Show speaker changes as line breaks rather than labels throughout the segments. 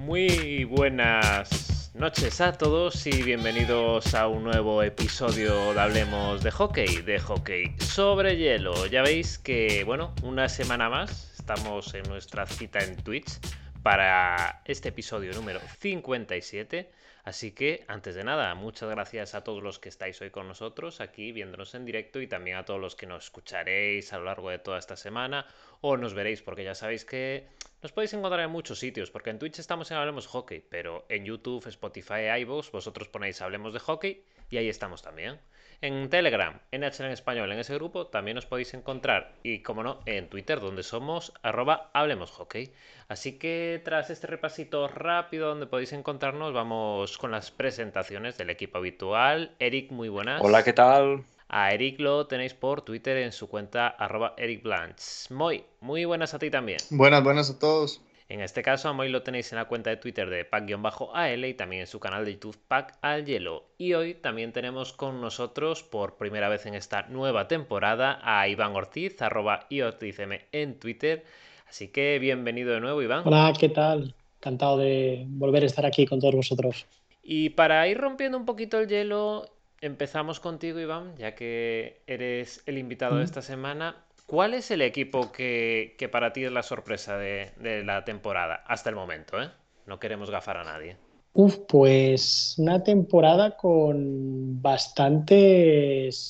Muy buenas noches a todos y bienvenidos a un nuevo episodio de Hablemos de Hockey, de Hockey sobre hielo. Ya veis que, bueno, una semana más estamos en nuestra cita en Twitch para este episodio número 57 Así que, antes de nada, muchas gracias a todos los que estáis hoy con nosotros aquí viéndonos en directo y también a todos los que nos escucharéis a lo largo de toda esta semana o nos veréis, porque ya sabéis que nos podéis encontrar en muchos sitios, porque en Twitch estamos en Hablemos Hockey, pero en YouTube, Spotify, iVoox, vosotros ponéis Hablemos de Hockey y ahí estamos también. En Telegram, NHL en español, en ese grupo también os podéis encontrar. Y como no, en Twitter, donde somos arroba Hablemos Hockey. Así que tras este repasito rápido donde podéis encontrarnos, vamos con las presentaciones del equipo habitual. Eric, muy buenas.
Hola, ¿qué tal?
A Eric lo tenéis por Twitter en su cuenta arroba Eric Blanch. Muy, muy buenas a ti también.
Buenas, buenas a todos.
En este caso, a Moy lo tenéis en la cuenta de Twitter de Pack-AL y también en su canal de YouTube Pack al Hielo. Y hoy también tenemos con nosotros, por primera vez en esta nueva temporada, a Iván Ortiz, arroba iortizm en Twitter. Así que bienvenido de nuevo, Iván.
Hola, ¿qué tal? Encantado de volver a estar aquí con todos vosotros.
Y para ir rompiendo un poquito el hielo, empezamos contigo, Iván, ya que eres el invitado de esta semana. ¿Cuál es el equipo que, para ti es la sorpresa de, la temporada hasta el momento? ¿eh? No queremos gafar a nadie.
Uf, pues una temporada con bastantes,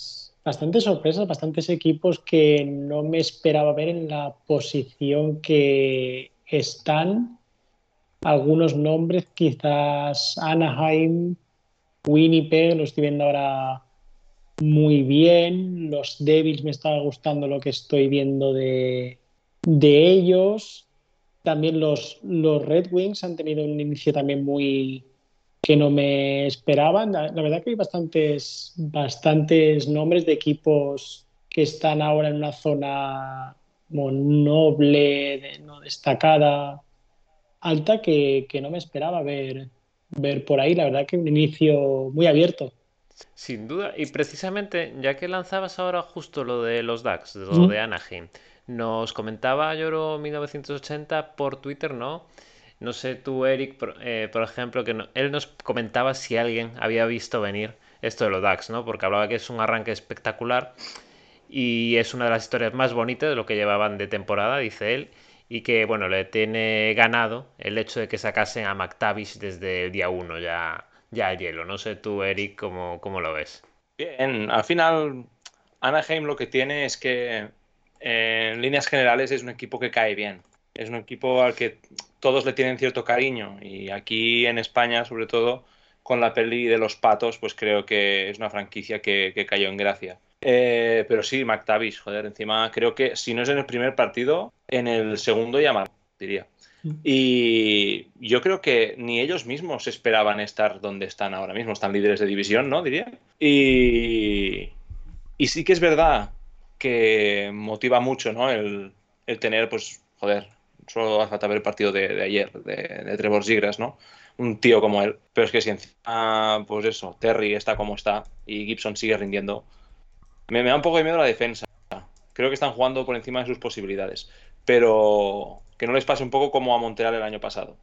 bastantes sorpresas, bastantes equipos que no me esperaba ver en la posición que están. Algunos nombres, quizás Anaheim, Winnipeg, lo estoy viendo ahora muy bien. Los Devils me está gustando lo que estoy viendo de, ellos. También los, los Red Wings han tenido un inicio también muy que no me esperaban. La, verdad que hay bastantes, bastantes nombres de equipos que están ahora en una zona noble, no destacada, alta, que, que no me esperaba ver, ver por ahí. La verdad que un inicio muy abierto.
Sin duda, y precisamente, ya que lanzabas ahora justo lo de los DAX, lo de Anaheim, nos comentaba Lloro 1980 por Twitter, ¿no? No sé tú, Eric, por, eh, ejemplo, que él nos comentaba si alguien había visto venir esto de los DAX, ¿no? Porque hablaba que es un arranque espectacular y es una de las historias más bonitas de lo que llevaban de temporada, dice él, y que, bueno, le tiene ganado el hecho de que sacasen a McTavish desde el día 1 ya ya el hielo. No sé tú, Eric, cómo, cómo lo ves.
Bien, al final Anaheim lo que tiene es que en líneas generales es un equipo que cae bien. Es un equipo al que todos le tienen cierto cariño y aquí en España, sobre todo con la peli de los patos, pues creo que es una franquicia que, cayó en gracia. Eh, pero sí, McTavish, joder, encima creo que si no es en el primer partido, en el segundo ya diría. Y yo creo que ni ellos mismos esperaban estar donde están ahora mismo. Están líderes de división, ¿no? Diría. Y, y sí que es verdad que motiva mucho, ¿no? El, tener, pues, joder, solo hace falta ver el partido de, ayer, de, Trevor Zigras, ¿no? Un tío como él. Pero es que si encima, pues eso, Terry está como está y Gibson sigue rindiendo, me, me da un poco de miedo la defensa. Creo que están jugando por encima de sus posibilidades. Pero que no les pase un poco como a Montreal el año pasado.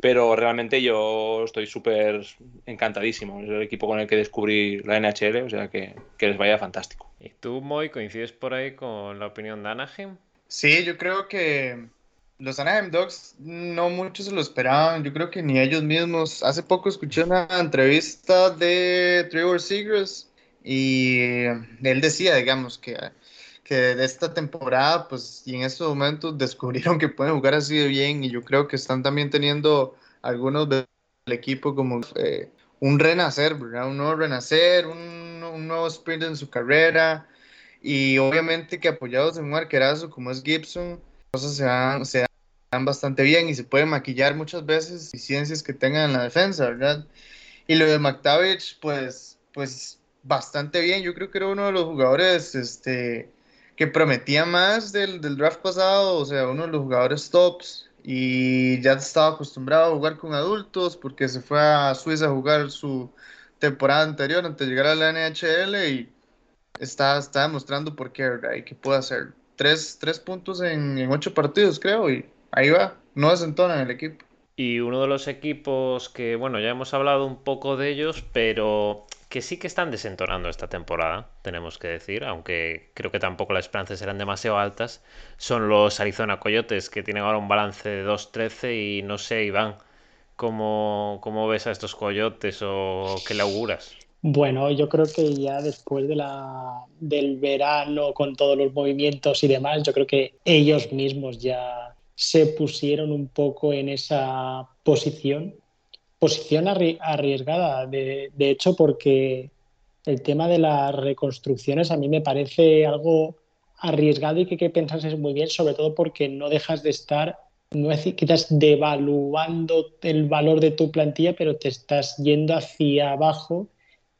Pero realmente yo estoy súper encantadísimo. Es el equipo con el que descubrí la NHL, o sea que, les vaya fantástico.
¿Y tú, Moy, coincides por ahí con la opinión de Anaheim?
Sí, yo creo que los Anaheim Dogs no muchos se lo esperaban. Yo creo que ni ellos mismos. Hace poco escuché una entrevista de Trevor Seagrass y él decía, digamos, que que de esta temporada, pues, y en estos momentos descubrieron que pueden jugar así de bien y yo creo que están también teniendo algunos del equipo como eh, un renacer, ¿verdad? Un nuevo renacer, un, un, nuevo sprint en su carrera y obviamente que apoyados en un arquerazo como es Gibson, cosas se dan, se dan bastante bien y se pueden maquillar muchas veces ciencias que tengan en la defensa, ¿verdad? Y lo de McTavish, pues, pues bastante bien. Yo creo que era uno de los jugadores, este, que prometía más del, del, draft pasado, o sea, uno de los jugadores tops y ya estaba acostumbrado a jugar con adultos porque se fue a Suiza a jugar su temporada anterior antes de llegar a la NHL y está, está demostrando por qué, ¿verdad? Y que puede hacer tres, tres puntos en, ocho partidos, creo, y ahí va, no desentona en el equipo.
Y uno de los equipos que, bueno, ya hemos hablado un poco de ellos, pero que sí que están desentonando esta temporada, tenemos que decir, aunque creo que tampoco las esperanzas eran demasiado altas, son los Arizona Coyotes, que tienen ahora un balance de 2-13 y no sé, Iván, ¿cómo, ¿cómo ves a estos Coyotes o qué le auguras?
Bueno, yo creo que ya después de la, del verano, con todos los movimientos y demás, yo creo que ellos mismos ya se pusieron un poco en esa posición posición arriesgada, de, hecho, porque el tema de las reconstrucciones a mí me parece algo arriesgado y que hay que pensarse muy bien, sobre todo porque no dejas de estar, no es quizás devaluando el valor de tu plantilla, pero te estás yendo hacia abajo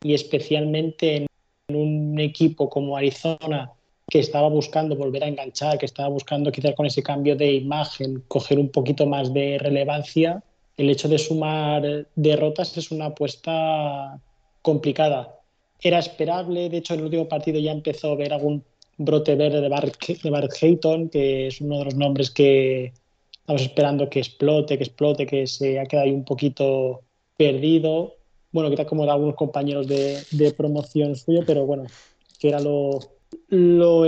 y especialmente en un equipo como Arizona que estaba buscando volver a enganchar, que estaba buscando quizás con ese cambio de imagen coger un poquito más de relevancia, el hecho de sumar derrotas es una apuesta complicada. Era esperable, de hecho en el último partido ya empezó a ver algún brote verde de Bart, de Hayton, que es uno de los nombres que estamos esperando que explote, que explote, que se ha quedado ahí un poquito perdido. Bueno, que está como de algunos compañeros de, promoción suyo, pero bueno, que era lo, lo,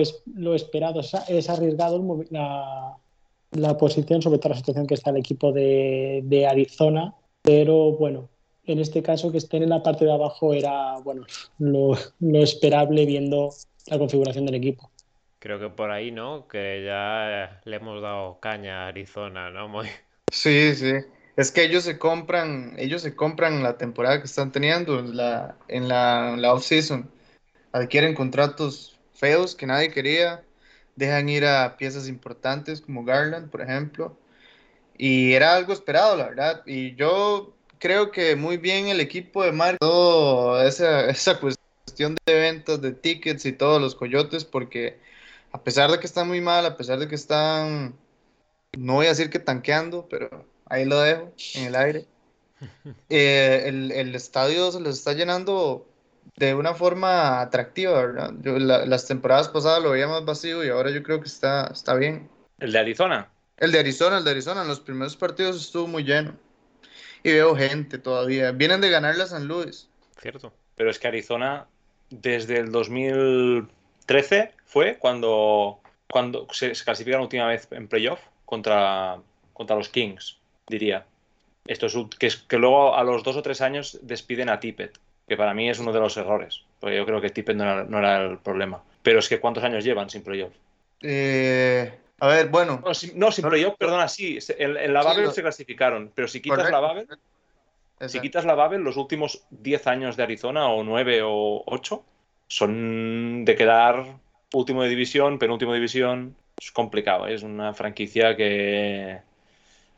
esperado. Es arriesgado la, la posición, sobre todo la situación que está el equipo de, Arizona, pero bueno, en este caso que estén en la parte de abajo era bueno lo, esperable viendo la configuración del equipo.
Creo que por ahí, ¿no? Que ya le hemos dado caña a Arizona, ¿no? Muy...
Sí, sí. Es que ellos se compran, ellos se compran la temporada que están teniendo la, en la, la off-season. Adquieren contratos feos que nadie quería dejan ir a piezas importantes como Garland, por ejemplo. Y era algo esperado, la verdad. Y yo creo que muy bien el equipo de Mario, toda esa, esa cuestión de ventas, de tickets y todos los coyotes, porque a pesar de que están muy mal, a pesar de que están, no voy a decir que tanqueando, pero ahí lo dejo en el aire. Eh, el, el estadio se les está llenando de una forma atractiva, ¿verdad? las temporadas pasadas lo veía más vacío y ahora yo creo que está, está bien.
¿El de Arizona?
El de Arizona, el de Arizona. En los primeros partidos estuvo muy lleno. Y veo gente todavía. Vienen de ganarle a San Luis.
Cierto.
Pero es que Arizona, desde el 2013, fue cuando, cuando se, se clasifica la última vez en playoff contra, contra los Kings, diría. Esto es que, que luego a los dos o tres años despiden a Tippett que para mí es uno de los errores, porque yo creo que Tippett no era, el problema. Pero es que ¿cuántos años llevan sin playoff?
Eh, a ver, bueno.
No, sin, playoff, perdona, sí. En, la Babel se clasificaron, pero si quitas la Babel, si quitas la Babel, los últimos 10 años de Arizona, o 9 o 8, son de quedar último de división, penúltimo de división. Es complicado, ¿eh? es una franquicia que.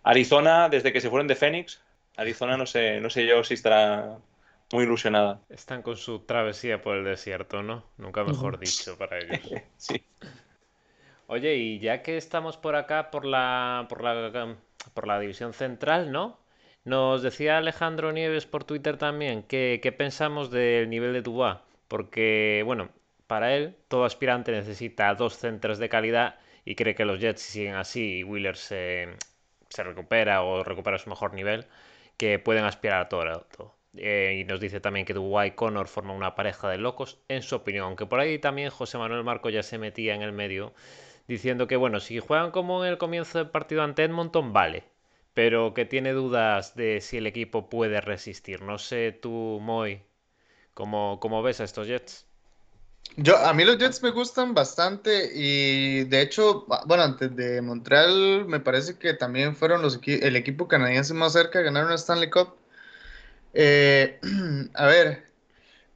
Arizona, desde que se fueron de Phoenix, Arizona no sé, no sé yo si estará muy ilusionada.
Están con su travesía por el desierto, ¿no? Nunca mejor dicho para ellos.
sí.
Oye, y ya que estamos por acá, por la, por la, por la división central, ¿no? Nos decía Alejandro Nieves por Twitter también que, qué pensamos del nivel de Dubois, porque, bueno, para él todo aspirante necesita dos centros de calidad y cree que los Jets si siguen así y Wheeler se, se recupera o recupera su mejor nivel, que pueden aspirar a todo. Eh, y nos dice también que Dubai y Connor forman una pareja de locos, en su opinión. Aunque por ahí también José Manuel Marco ya se metía en el medio, diciendo que, bueno, si juegan como en el comienzo del partido ante Edmonton, vale. Pero que tiene dudas de si el equipo puede resistir. No sé tú, Moy, ¿cómo, cómo ves a estos Jets?
Yo, a mí los Jets me gustan bastante y de hecho, bueno, antes de Montreal me parece que también fueron los el equipo canadiense más cerca de ganar una Stanley Cup. Eh, a ver,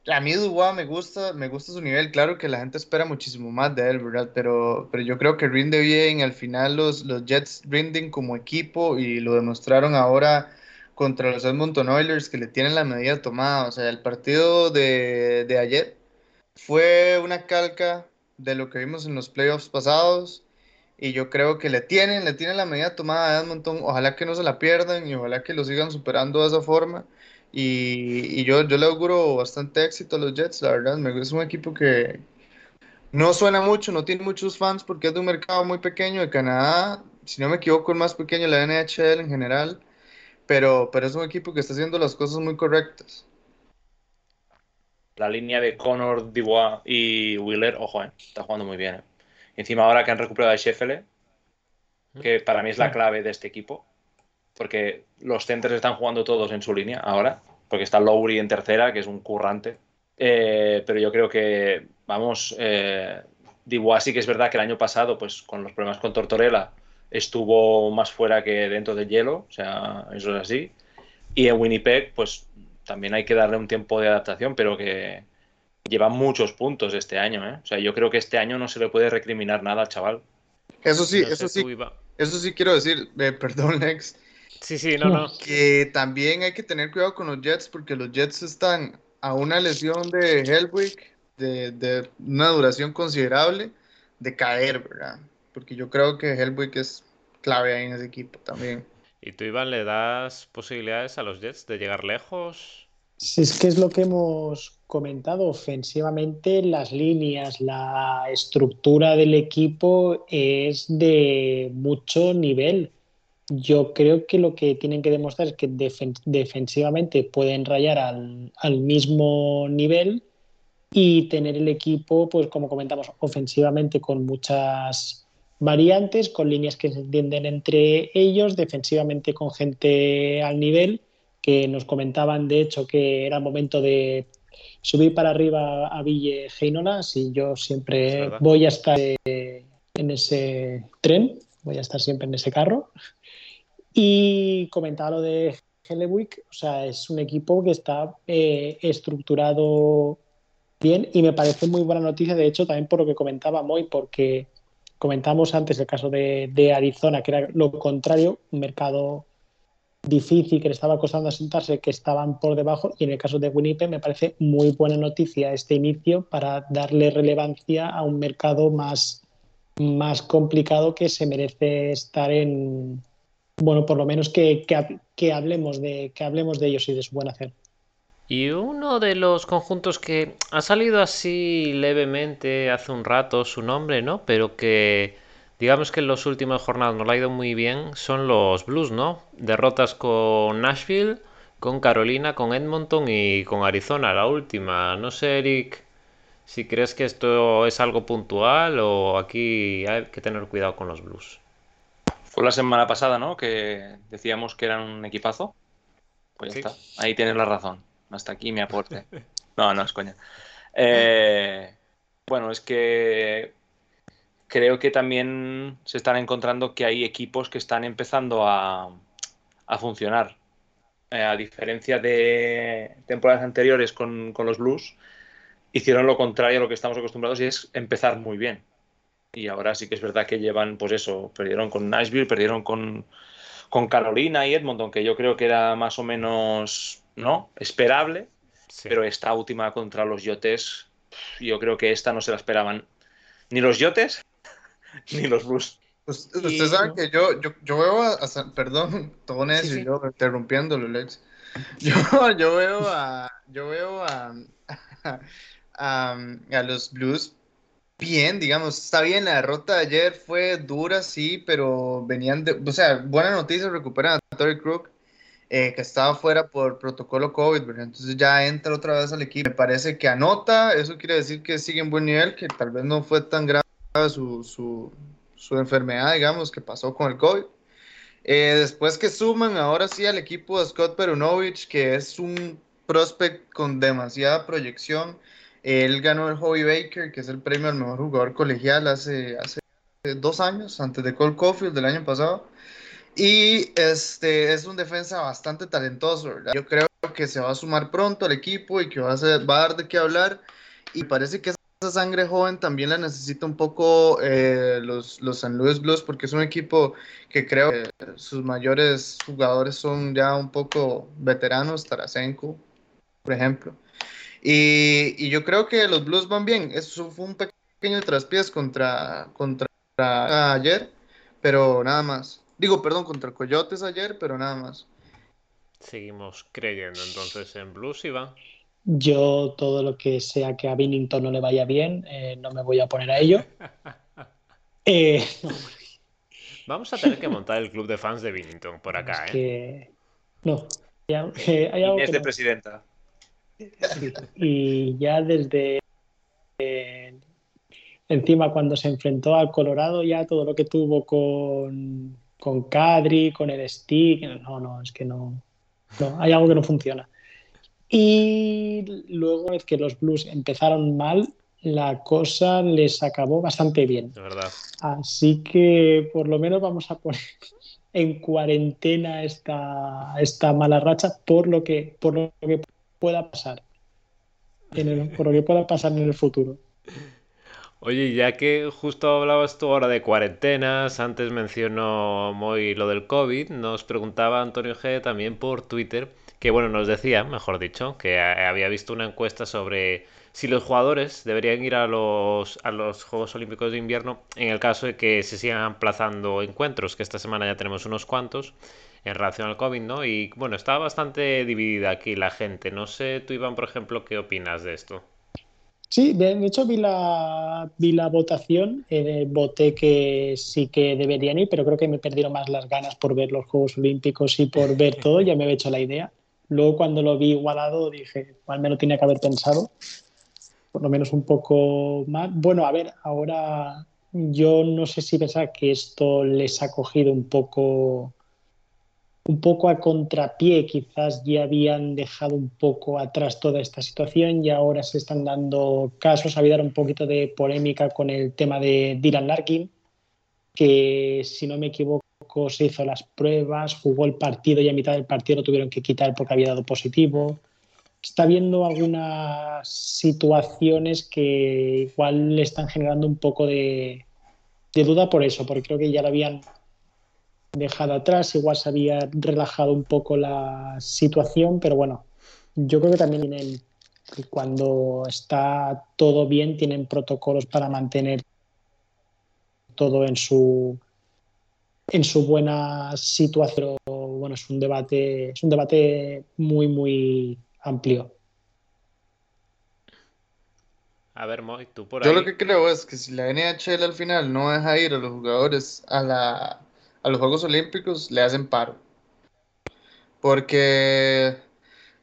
a mí Dubois me gusta, me gusta su nivel. Claro que la gente espera muchísimo más de él, ¿verdad? Pero, pero yo creo que rinde bien. Al final los, los Jets rinden como equipo y lo demostraron ahora contra los Edmonton Oilers que le tienen la medida tomada. O sea, el partido de, de ayer fue una calca de lo que vimos en los playoffs pasados y yo creo que le tienen, le tienen la medida tomada a Edmonton. Ojalá que no se la pierdan y ojalá que lo sigan superando de esa forma. Y, yo, yo le auguro bastante éxito a los Jets, la verdad. Me, es un equipo que no suena mucho, no tiene muchos fans porque es de un mercado muy pequeño de Canadá. Si no me equivoco, el más pequeño, la NHL en general. pero, pero es un equipo que está haciendo las cosas muy correctas.
La línea de Connor, Dubois y Wheeler, ojo, eh, está jugando muy bien. Eh. Encima ahora que han recuperado a Sheffele, que para mí es la clave de este equipo, porque los centers están jugando todos en su línea ahora, porque está Lowry en tercera, que es un currante. Eh, pero yo creo que, vamos, eh, Dubois sí que es verdad que el año pasado, pues con los problemas con Tortorella, estuvo más fuera que dentro del hielo, o sea, eso es así. Y en Winnipeg, pues también hay que darle un tiempo de adaptación, pero que lleva muchos puntos este año, ¿eh? O sea, yo creo que este año no se le puede recriminar nada al chaval.
Eso sí, eso sí. Eso sí quiero decir, eh, perdón, Lex.
Sí, sí, no, no.
Que también hay que tener cuidado con los Jets porque los Jets están a una lesión de Hellwick de, de una duración considerable de caer, ¿verdad? porque yo creo que Hellwick es clave ahí en ese equipo también.
¿Y tú, Iván, le das posibilidades a los Jets de llegar lejos?
Sí, es que es lo que hemos comentado. Ofensivamente, las líneas, la estructura del equipo es de mucho nivel. Yo creo que lo que tienen que demostrar es que defensivamente pueden rayar al, al mismo nivel y tener el equipo, pues como comentamos, ofensivamente con muchas variantes, con líneas que se entienden entre ellos, defensivamente con gente al nivel, que nos comentaban de hecho que era el momento de subir para arriba a Ville Heinolas y yo siempre voy a estar en ese tren, voy a estar siempre en ese carro. Y comentaba lo de Hellewick, o sea, es un equipo que está eh, estructurado bien y me parece muy buena noticia, de hecho, también por lo que comentaba Moy, porque Comentamos antes el caso de, Arizona, que era lo contrario, un mercado difícil que le estaba costando asentarse, que estaban por debajo. Y en el caso de Winnipeg me parece muy buena noticia este inicio para darle relevancia a un mercado más, más complicado que se merece estar en, bueno, por lo menos que, hablemos de, que hablemos de ellos y de su buen hacer.
Y uno de los conjuntos que ha salido así levemente hace un rato su nombre, ¿no? Pero que digamos que en los últimos jornadas no le ha ido muy bien son los Blues, ¿no? Derrotas con Nashville, con Carolina, con Edmonton y con Arizona, la última. No sé, Eric, si crees que esto es algo puntual o aquí hay que tener cuidado con los Blues.
Fue la semana pasada, ¿no? Que decíamos que eran un equipazo. Pues ya está. Ahí tienes la razón. Hasta aquí mi aporte. No, no es coña. Eh, bueno, es que creo que también se están encontrando que hay equipos que están empezando a, funcionar. Eh, a diferencia de temporadas anteriores con, los Blues, hicieron lo contrario a lo que estamos acostumbrados y es empezar muy bien. Y ahora sí que es verdad que llevan, pues eso, perdieron con Nashville, perdieron con, con Carolina y Edmonton, que yo creo que era más o menos ¿no? Esperable, pero esta última contra los Yotes, yo creo que esta no se la esperaban ni los Yotes ni los Blues.
Ustedes saben que yo, yo, veo a, perdón, todo necio, yo interrumpiéndolo, Lex. Yo, yo veo a, yo veo a, a, a, los Blues bien, digamos, está bien, la derrota de ayer fue dura, sí, pero venían de, o sea, buena noticia, recuperan a Tori Crook, eh, que estaba fuera por protocolo COVID, entonces ya entra otra vez al equipo. Me parece que anota, eso quiere decir que sigue en buen nivel, que tal vez no fue tan grave su, su, su enfermedad, digamos, que pasó con el COVID. Eh, después que suman ahora sí al equipo de Scott Perunovich, que es un prospect con demasiada proyección. Él ganó el Hobby Baker, que es el premio al mejor jugador colegial hace, hace dos años, antes de Cole Caulfield del año pasado. Y este es un defensa bastante talentoso, Yo creo que se va a sumar pronto al equipo y que va a, ser, dar de qué hablar. Y parece que esa sangre joven también la necesita un poco eh, los, los San Luis Blues, porque es un equipo que creo que sus mayores jugadores son ya un poco veteranos, Tarasenko, por ejemplo. Y, y yo creo que los Blues van bien. Eso fue un pequeño traspiés contra, contra ayer, pero nada más. Digo, perdón, contra Coyotes ayer, pero nada más.
Seguimos creyendo entonces en Blues, Iván.
Yo todo lo que sea que a Binnington no le vaya bien, eh, no me voy a poner a ello.
Eh, Vamos a tener que montar el club de fans de Binnington por acá,
¿eh? No.
es de presidenta.
Y ya desde encima cuando se enfrentó al Colorado, ya todo lo que tuvo con, con Kadri, con el stick, no, no, es que no, no, hay algo que no funciona. Y luego es que los Blues empezaron mal, la cosa les acabó bastante bien.
De verdad.
Así que por lo menos vamos a poner en cuarentena esta, esta mala racha por lo que, por lo que pueda pasar. por lo que pueda pasar en el futuro.
Oye, ya que justo hablabas tú ahora de cuarentenas, antes mencionó muy lo del COVID, nos preguntaba Antonio G también por Twitter, que bueno, nos decía, mejor dicho, que había visto una encuesta sobre si los jugadores deberían ir a los, a los Juegos Olímpicos de Invierno en el caso de que se sigan aplazando encuentros, que esta semana ya tenemos unos cuantos en relación al COVID, ¿no? Y bueno, estaba bastante dividida aquí la gente. No sé, tú Iván, por ejemplo, ¿qué opinas de esto?
Sí, de, hecho vi la, vi la votación, eh, voté que sí que deberían ir, pero creo que me perdieron más las ganas por ver los Juegos Olímpicos y por ver todo, ya me había hecho la idea. Luego cuando lo vi igualado dije, al menos tenía que haber pensado, por lo menos un poco más. Bueno, a ver, ahora yo no sé si pensar que esto les ha cogido un poco un poco a contrapié, quizás ya habían dejado un poco atrás toda esta situación y ahora se están dando casos. Ha habido un poquito de polémica con el tema de Dylan Larkin, que si no me equivoco se hizo las pruebas, jugó el partido y a mitad del partido lo tuvieron que quitar porque había dado positivo. Está habiendo algunas situaciones que igual le están generando un poco de, de duda por eso, porque creo que ya lo habían dejado atrás, igual se había relajado un poco la situación, pero bueno, yo creo que también cuando está todo bien tienen protocolos para mantener todo en su en su buena situación. Bueno, es un debate, es un debate muy, muy amplio.
A ver, Moy, tú por
ahí. Yo lo que creo es que si la NHL al final no deja ir a los jugadores a la a los Juegos Olímpicos le hacen paro. Porque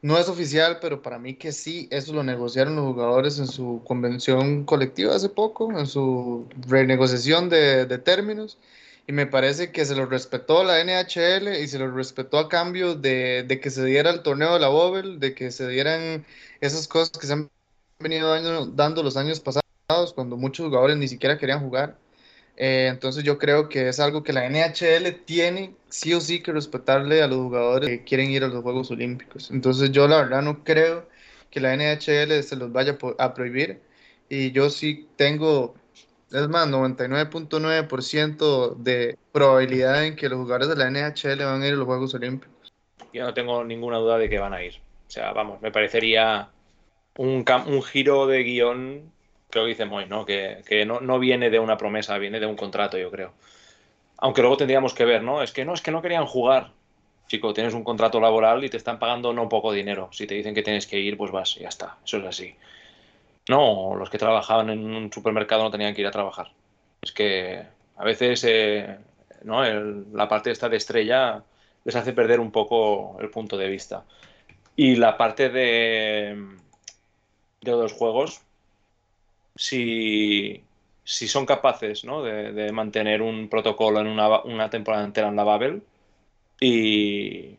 no es oficial, pero para mí que sí, eso lo negociaron los jugadores en su convención colectiva hace poco, en su renegociación de, términos. Y me parece que se lo respetó la NHL y se lo respetó a cambio de, de que se diera el torneo de la Bobel, de que se dieran esas cosas que se han venido dando los años pasados, cuando muchos jugadores ni siquiera querían jugar. Eh, entonces yo creo que es algo que la NHL tiene sí o sí que respetarle a los jugadores que quieren ir a los Juegos Olímpicos. Entonces yo la verdad no creo que la NHL se los vaya a prohibir y yo sí tengo, es más, 99.9% de probabilidad en que los jugadores de la NHL van a ir a los Juegos Olímpicos.
Yo no tengo ninguna duda de que van a ir. O sea, vamos, me parecería un, un giro de guion creo que dice Moy, ¿no? Que, no, viene de una promesa, viene de un contrato, yo creo. Aunque luego tendríamos que ver, ¿no? Es que no, es que no querían jugar. Chico, tienes un contrato laboral y te están pagando no poco dinero. Si te dicen que tienes que ir, pues vas, ya está. Eso es así. No, los que trabajaban en un supermercado no tenían que ir a trabajar. Es que a veces eh, ¿no? la parte esta de estrella les hace perder un poco el punto de vista. Y la parte de, de los juegos, si, son capaces de, mantener un protocolo en una, temporada entera en la Babel y,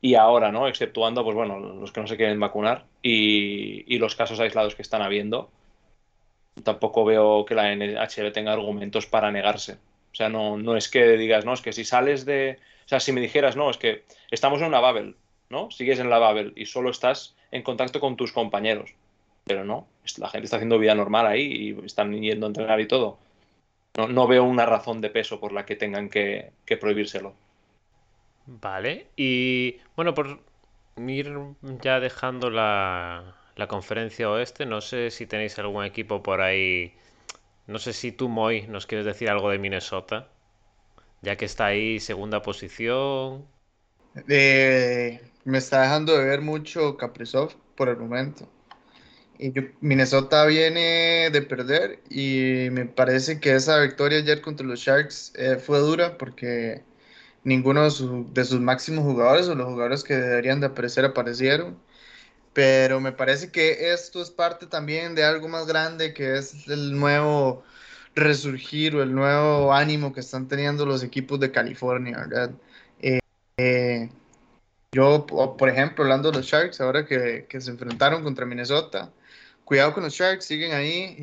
y ahora, ¿no? exceptuando pues bueno, los que no se quieren vacunar y, los casos aislados que están habiendo, tampoco veo que la NHL tenga argumentos para negarse. O sea, no, no es que digas, no, es que si sales de... O sea, si me dijeras, no, es que estamos en una Babel, ¿no? Sigues en la Babel y solo estás en contacto con tus compañeros pero no, la gente está haciendo vida normal ahí y están yendo a entrenar y todo. No, veo una razón de peso por la que tengan que, prohibírselo.
Vale, y bueno, por ir ya dejando la, la conferencia oeste, no sé si tenéis algún equipo por ahí. No sé si tú, Moy, nos quieres decir algo de Minnesota, ya que está ahí segunda posición.
Eh, me está dejando de ver mucho Kaprizov por el momento. Minnesota viene de perder y me parece que esa victoria ayer contra los Sharks eh, fue dura porque ninguno de, sus máximos jugadores o los jugadores que deberían de aparecer aparecieron. Pero me parece que esto es parte también de algo más grande que es el nuevo resurgir o el nuevo ánimo que están teniendo los equipos de California, ¿verdad? Eh, eh, yo, por ejemplo, hablando de los Sharks, ahora que, que, se enfrentaron contra Minnesota, cuidado con los Sharks, siguen ahí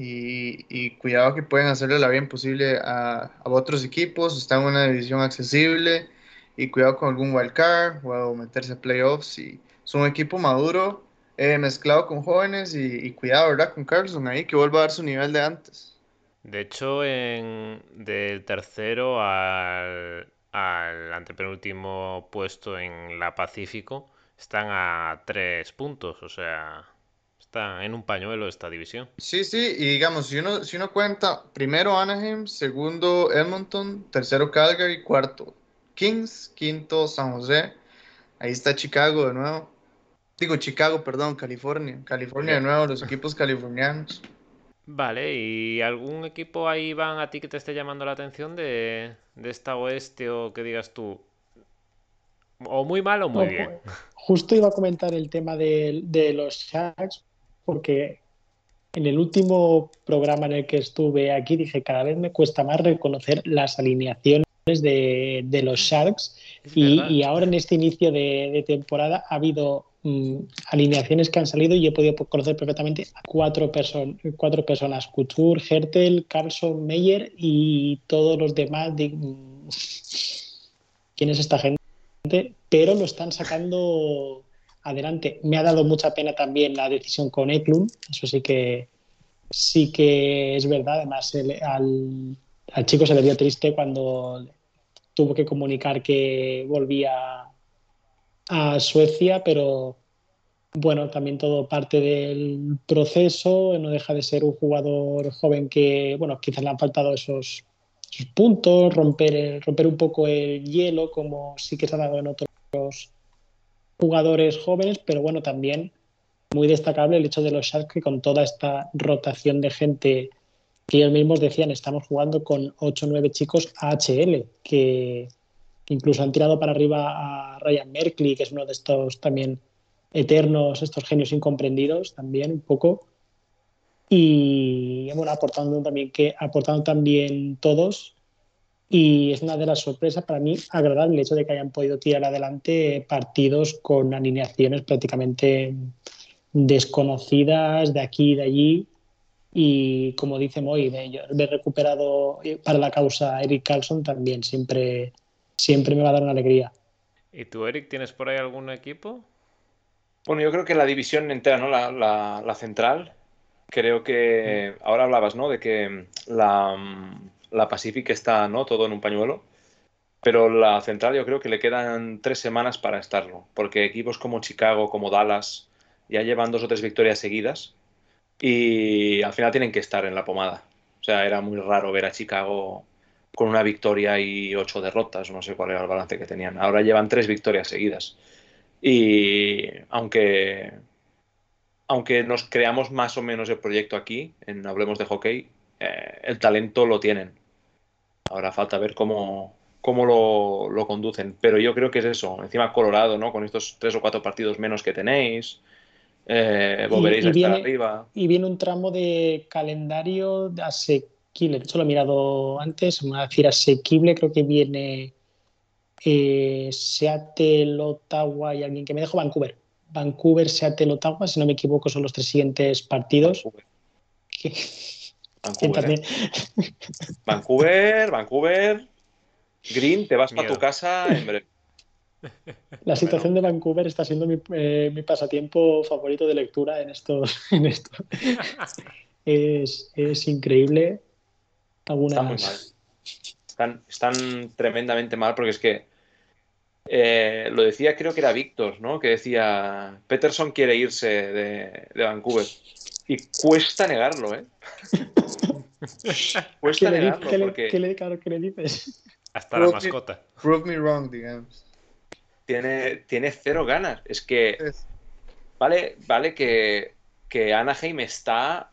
y, cuidado que pueden hacerle la bien posible a, otros equipos, están en una división accesible y cuidado con algún wild card o meterse a playoffs y son un equipo maduro eh, mezclado con jóvenes y, y, cuidado, ¿verdad? Con Carlson ahí que vuelva a dar su nivel de antes.
De hecho, en, del tercero al, al antepenúltimo puesto en la Pacífico están a tres puntos, o sea, está en un pañuelo esta división.
Sí, sí, y digamos, si uno, si uno cuenta, primero Anaheim, segundo Edmonton, tercero Calgary, cuarto Kings, quinto San José, ahí está Chicago de nuevo. Digo Chicago, perdón, California. California de nuevo, los equipos californianos.
Vale, ¿y algún equipo ahí van a ti que te esté llamando la atención de, de esta oeste o que digas tú? O muy mal o muy bien.
Justo iba a comentar el tema de, de los Sharks, porque en el último programa en el que estuve aquí dije, cada vez me cuesta más reconocer las alineaciones de, de los Sharks y, y, ahora en este inicio de, de temporada ha habido Mm, alineaciones que han salido y he podido conocer perfectamente a cuatro, cuatro personas, Couture, Hertel, Carlson, Meyer y todos los demás. De, mm, ¿Quién es esta gente? Pero lo están sacando adelante. Me ha dado mucha pena también la decisión con Eklund, eso sí que sí que es verdad. Además, al, al chico se le vio triste cuando tuvo que comunicar que volvía a Suecia, pero bueno, también todo parte del proceso, no deja de ser un jugador joven que, bueno, quizás le han faltado esos, puntos, romper, romper un poco el hielo, como sí que se ha dado en otros jugadores jóvenes, pero bueno, también muy destacable el hecho de los Sharks que con toda esta rotación de gente que ellos mismos decían, estamos jugando con 8 o 9 chicos AHL, que, incluso han tirado para arriba a Ryan Merkley, que es uno de estos también eternos, estos genios incomprendidos también un poco. Y bueno, aportando también, que, aportando también todos. Y es una de las sorpresas para mí agradable el hecho de que hayan podido tirar adelante partidos con alineaciones prácticamente desconocidas de aquí y de allí. Y como dice Moy, de haber recuperado para la causa Eric Carlson también siempre siempre me va a dar una alegría.
¿Y tú, Eric, tienes por ahí algún equipo?
Bueno, yo creo que la división entera, ¿no? La, la, central, creo que ahora hablabas, ¿no? De que la, la Pacific está, ¿no? Todo en un pañuelo. Pero la central yo creo que le quedan tres semanas para estarlo. Porque equipos como Chicago, como Dallas, ya llevan dos o tres victorias seguidas. Y al final tienen que estar en la pomada. O sea, era muy raro ver a Chicago con una victoria y ocho derrotas, no sé cuál era el balance que tenían. Ahora llevan tres victorias seguidas. Y aunque, aunque nos creamos más o menos el proyecto aquí, en Hablemos de Hockey, eh, el talento lo tienen. Ahora falta ver cómo, cómo lo, lo, conducen. Pero yo creo que es eso. Encima Colorado, ¿no? Con estos tres o cuatro partidos menos que tenéis. Eh, volveréis a estar arriba.
Y viene un tramo de calendario hace de hecho lo he mirado antes, me va a decir asequible, creo que viene eh, Seattle, Ottawa y alguien que me dejó Vancouver. Vancouver, Seattle, Ottawa, si no me equivoco, son los tres siguientes partidos.
Vancouver. ¿eh? Vancouver, Vancouver, Green, te vas para tu casa en breve.
La situación de Vancouver está siendo mi, eh, mi, pasatiempo favorito de lectura en estos. En esto. es, es, increíble.
Están, están, tremendamente mal porque es que eh, lo decía, creo que era Víctor, ¿no? Que decía, Peterson quiere irse de, Vancouver. Y cuesta negarlo, ¿eh?
cuesta negarlo. ¿Qué, porque... ¿qué, le, ¿Qué le dices?
Hasta la mascota.
prove me wrong, digamos.
Tiene, tiene cero ganas. Es que. Vale, vale que, que Anaheim está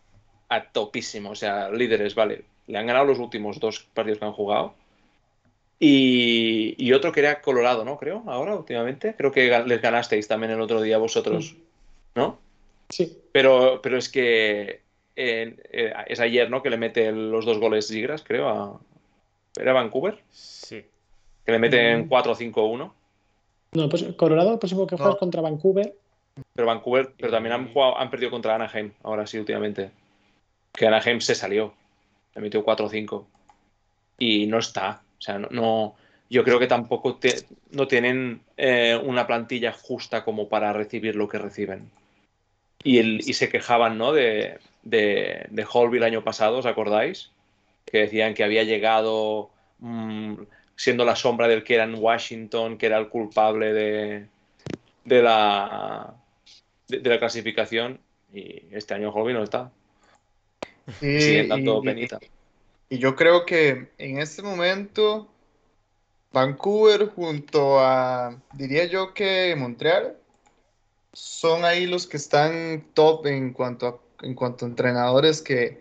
a topísimo. O sea, líderes, vale le han ganado los últimos dos partidos que han jugado. Y, otro que era Colorado, ¿no? Creo, ahora, últimamente. Creo que les ganasteis también el otro día vosotros, ¿no?
Sí.
Pero, pero es que eh, es ayer, ¿no? Que le mete los dos goles Zigras, creo, a... ¿Era Vancouver?
Sí.
Que le meten 4-5-1.
Mm. No, pues Colorado el próximo que juega es contra Vancouver.
Pero Vancouver, pero también han, jugado, han perdido contra Anaheim, ahora sí, últimamente. Que Anaheim se salió. Le metió 4-5. Y no está. O sea, no, yo creo que tampoco no tienen eh, una plantilla justa como para recibir lo que reciben. Y, el, y se quejaban, ¿no? De, de, de el año pasado, ¿os acordáis? Que decían que había llegado mm, siendo la sombra del que era en Washington, que era el culpable de, de la de, la clasificación. Y este año Holby no está.
Sí, dando penita. Y yo creo que en este momento Vancouver junto a, diría yo que Montreal, son ahí los que están top en cuanto a, en cuanto a entrenadores que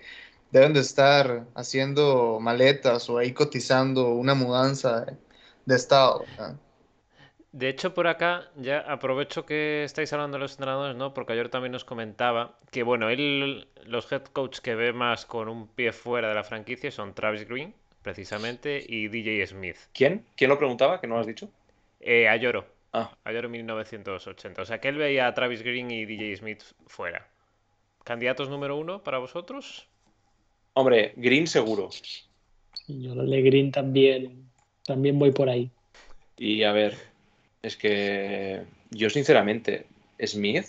deben de estar haciendo maletas o ahí cotizando una mudanza de, estado.
De hecho, por acá ya aprovecho que estáis hablando de los entrenadores, ¿no? Porque ayer también nos comentaba que, bueno, él, los head coach que ve más con un pie fuera de la franquicia son Travis Green, precisamente, y DJ Smith.
¿Quién? ¿Quién lo preguntaba? ¿Que no lo has dicho?
Eh, Ayoro. Ah. Ayoro 1980. O sea, que él veía a Travis Green y DJ Smith fuera. ¿Candidatos número uno para vosotros?
Hombre, Green seguro.
yo lo de Green también, también voy por ahí.
Y a ver, es que yo sinceramente, Smith,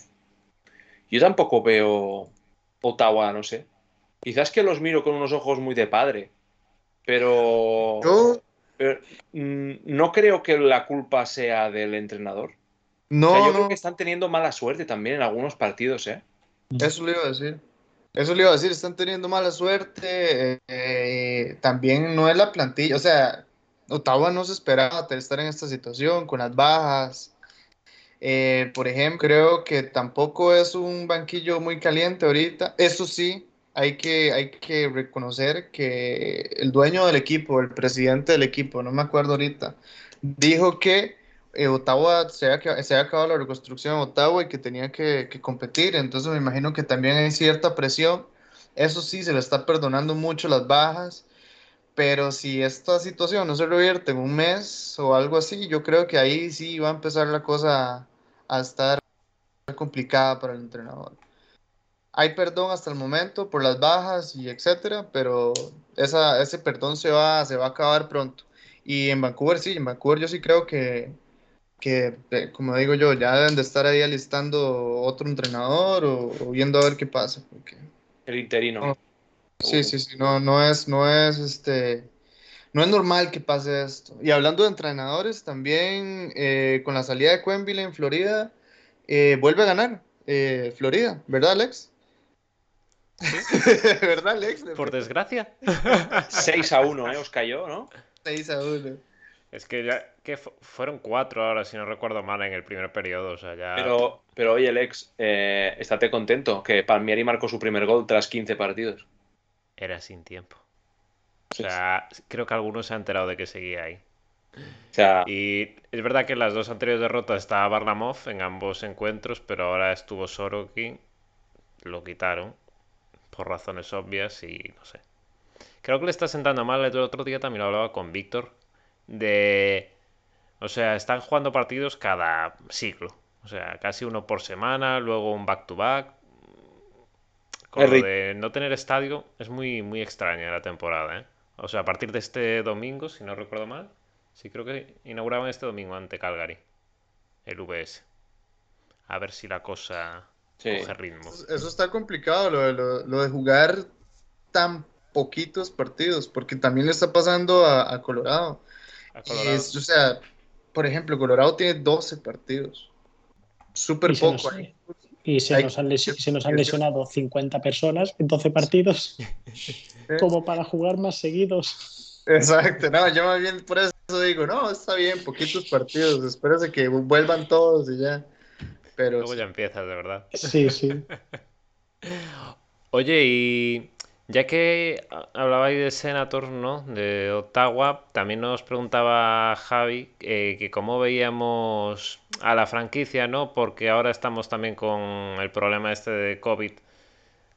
yo tampoco veo Ottawa, no sé. Quizás que los miro con unos ojos muy de padre, pero, mm, no creo que la culpa sea del entrenador. No, yo creo que están teniendo mala suerte también en algunos partidos, ¿eh?
Eso le iba a decir. Eso le iba a decir, están teniendo mala suerte. Eh, también no es la plantilla, o sea, Ottawa no se esperaba estar en esta situación con las bajas. Eh, por ejemplo, creo que tampoco es un banquillo muy caliente ahorita. Eso sí, hay que, hay que reconocer que el dueño del equipo, el presidente del equipo, no me acuerdo ahorita, dijo que eh, Ottawa se había, se acabado la reconstrucción de Ottawa y que tenía que, competir. Entonces me imagino que también hay cierta presión. Eso sí, se le está perdonando mucho las bajas. Pero si esta situación no se revierte en un mes o algo así, yo creo que ahí sí va a empezar la cosa a estar complicada para el entrenador. Hay perdón hasta el momento por las bajas y etcétera, pero esa, ese perdón se va, se va a acabar pronto. Y en Vancouver sí, en Vancouver yo sí creo que, que eh, como digo yo, ya deben de estar ahí alistando otro entrenador o, viendo a ver qué pasa. Porque,
el interino.
Sí, sí, sí, no, no es, no es este, no es normal que pase esto. Y hablando de entrenadores, también eh, con la salida de Quenville en Florida, eh, vuelve a ganar eh, Florida, ¿verdad, Alex? ¿Verdad, Alex?
Por desgracia.
6 a 1, ¿eh? Os cayó, ¿no?
6 a 1.
Es que ya que fueron cuatro ahora, si no recuerdo mal, en el primer periodo. O sea, ya...
pero, pero oye, Alex, eh, estate contento que Palmieri marcó su primer gol tras 15 partidos
era sin tiempo. O sea, creo que algunos se han enterado de que seguía ahí. Y es verdad que en las dos anteriores derrotas estaba Barlamov en ambos encuentros, pero ahora estuvo Sorokin, lo quitaron por razones obvias y no sé. Creo que le está sentando mal. El otro día también lo hablaba con Víctor de... O sea, están jugando partidos cada siglo. O sea, casi uno por semana, luego un back-to-back. back con lo de no tener estadio es muy, muy extraña la temporada, ¿eh? O sea, a partir de este domingo, si no recuerdo mal, sí creo que inauguraban este domingo ante Calgary, el VS. A ver si la cosa coge ritmo.
Eso está complicado, lo de, jugar tan poquitos partidos, porque también le está pasando a, Colorado. o sea, por ejemplo, Colorado tiene 12 partidos. Súper poco.
Y se, nos han lesionado 50 personas en 12 partidos, como para jugar más seguidos.
Exacto, no, yo más bien por eso digo, no, está bien, poquitos partidos, espérate que vuelvan todos y ya. Pero
Luego ya empiezas, de verdad.
Sí, sí.
Oye, y Ya que hablabais de Senators, ¿no? De Ottawa, también nos preguntaba Javi eh, que cómo veíamos a la franquicia, ¿no? Porque ahora estamos también con el problema este de COVID,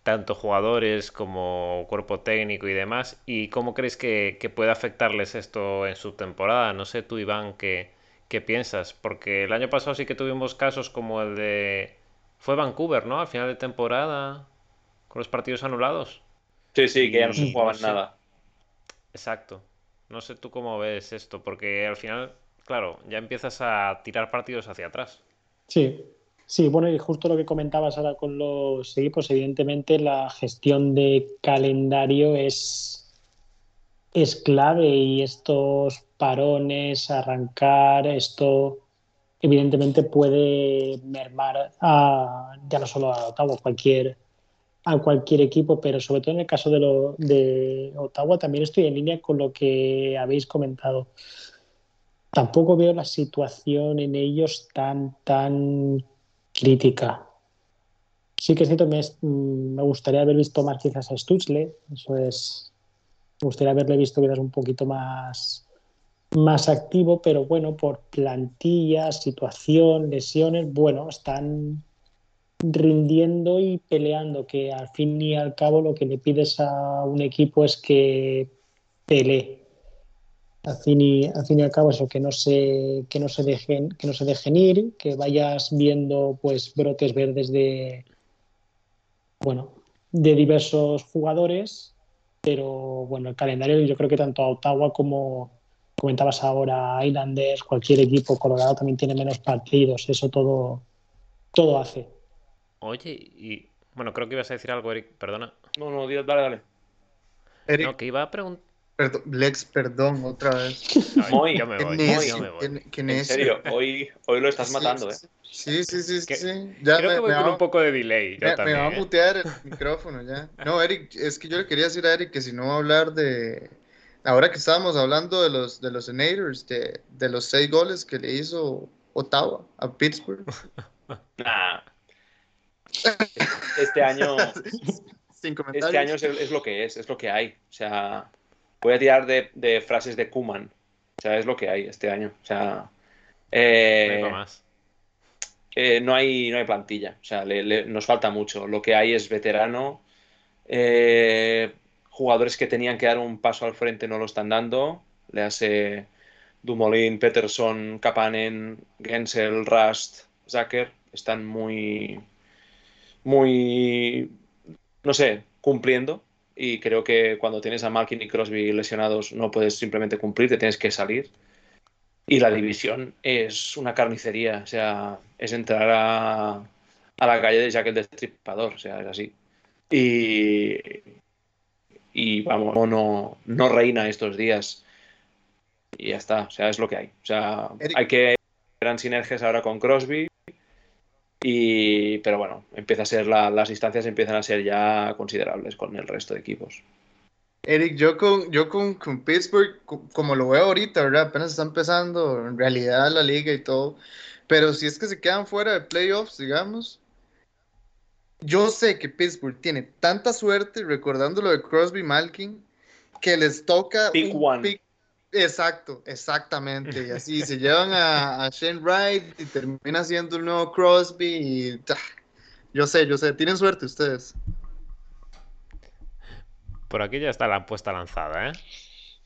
tanto jugadores como cuerpo técnico y demás. ¿Y cómo crees que, que puede afectarles esto en su temporada? No sé tú, Iván, ¿qué, ¿qué piensas? Porque el año pasado sí que tuvimos casos como el de... Fue Vancouver, ¿no? Al final de temporada, con los partidos anulados.
Sí, sí, que ya no se jugaban nada.
Exacto. No sé tú cómo ves esto, porque al final, claro, ya empiezas a tirar partidos hacia atrás.
Sí, sí, bueno, y justo lo que comentabas ahora con los equipos, evidentemente la gestión de calendario es, es clave y estos parones, arrancar, esto evidentemente puede mermar a, ya no solo a Ottawa, cualquier a cualquier equipo, pero sobre todo en el caso de, lo, de Ottawa también estoy en línea con lo que habéis comentado. Tampoco veo la situación en ellos tan, tan crítica. Sí que es cierto, me, me gustaría haber visto más quizás a Stutzle, eso es, me gustaría haberle visto quizás un poquito más, más activo, pero bueno, por plantilla, situación, lesiones, bueno, están rindiendo y peleando, que al fin y al cabo lo que le pides a un equipo es que pelee. Al fin y al, cabo eso, que no se, que no se dejen, que no se dejen ir, que vayas viendo pues brotes verdes de bueno, de diversos jugadores, pero bueno, el calendario yo creo que tanto a Ottawa como comentabas ahora Islanders, cualquier equipo, Colorado también tiene menos partidos, eso todo todo hace.
Oye, y bueno, creo que ibas a decir algo, Eric, perdona.
No, no, dale, dale.
Eric,
No, que iba a preguntar.
Perdón, Lex, perdón, otra vez.
Muy,
yo me voy,
¿Qué
yo me voy.
qué- qué
En serio, hoy, hoy lo estás
Sí,
matando, ¿eh?
Sí, sí, sí, sí. Sí. Ya
Creo
me,
que voy
me
con
va,
un poco de delay, yo
me- va a
¿eh?
mutear el micrófono ya. No, Eric, es que yo le quería decir a Eric que si no va a hablar de. Ahora que estábamos hablando de los de los Senators, de, de los seis goles que le hizo Ottawa a Pittsburgh.
Nah. Este año,
Sin comentarios.
este año es, es lo que es, es lo que hay. O sea, voy a tirar de, de frases de Kuman. O sea, es lo que hay este año. O sea, eh,
No hay pa' más.
eh, no, hay, no hay plantilla. O sea, le- le- nos falta mucho. Lo que hay es veterano. eh, jugadores que tenían que dar un paso al frente no lo están dando. Le hace Dumoulin, Peterson, Kapanen, Gensel, Rust, Zucker. Están muy, muy, no sé, cumpliendo. Y creo que cuando tienes a Malkin y Crosby lesionados no puedes simplemente cumplir, te tienes que salir. Y la división es una carnicería, o sea, es entrar a, a la calle de Jack el Destripador, o sea, es así. Y, y vamos, no, no, reina estos días. Y ya está, o sea, es lo que hay. O sea,
Eric.
hay que eran sinergias ahora con Crosby. Y, pero bueno, empieza a ser la- las distancias empiezan a ser ya considerables con el resto de equipos.
Eric, yo con, yo con, con Pittsburgh, co- como lo veo ahorita, ¿verdad? Apenas está empezando en realidad la liga y todo. Pero si es que se quedan fuera de playoffs, digamos, yo sé que Pittsburgh tiene tanta suerte, recordando lo de Crosby Malkin, que les toca
Pick
un
one.
pick- Exacto, exactamente. Y así se llevan a, a Shane Wright y termina siendo el nuevo Crosby. Y, yo sé, yo sé, tienen suerte ustedes.
Por aquí ya está la apuesta lanzada, ¿eh?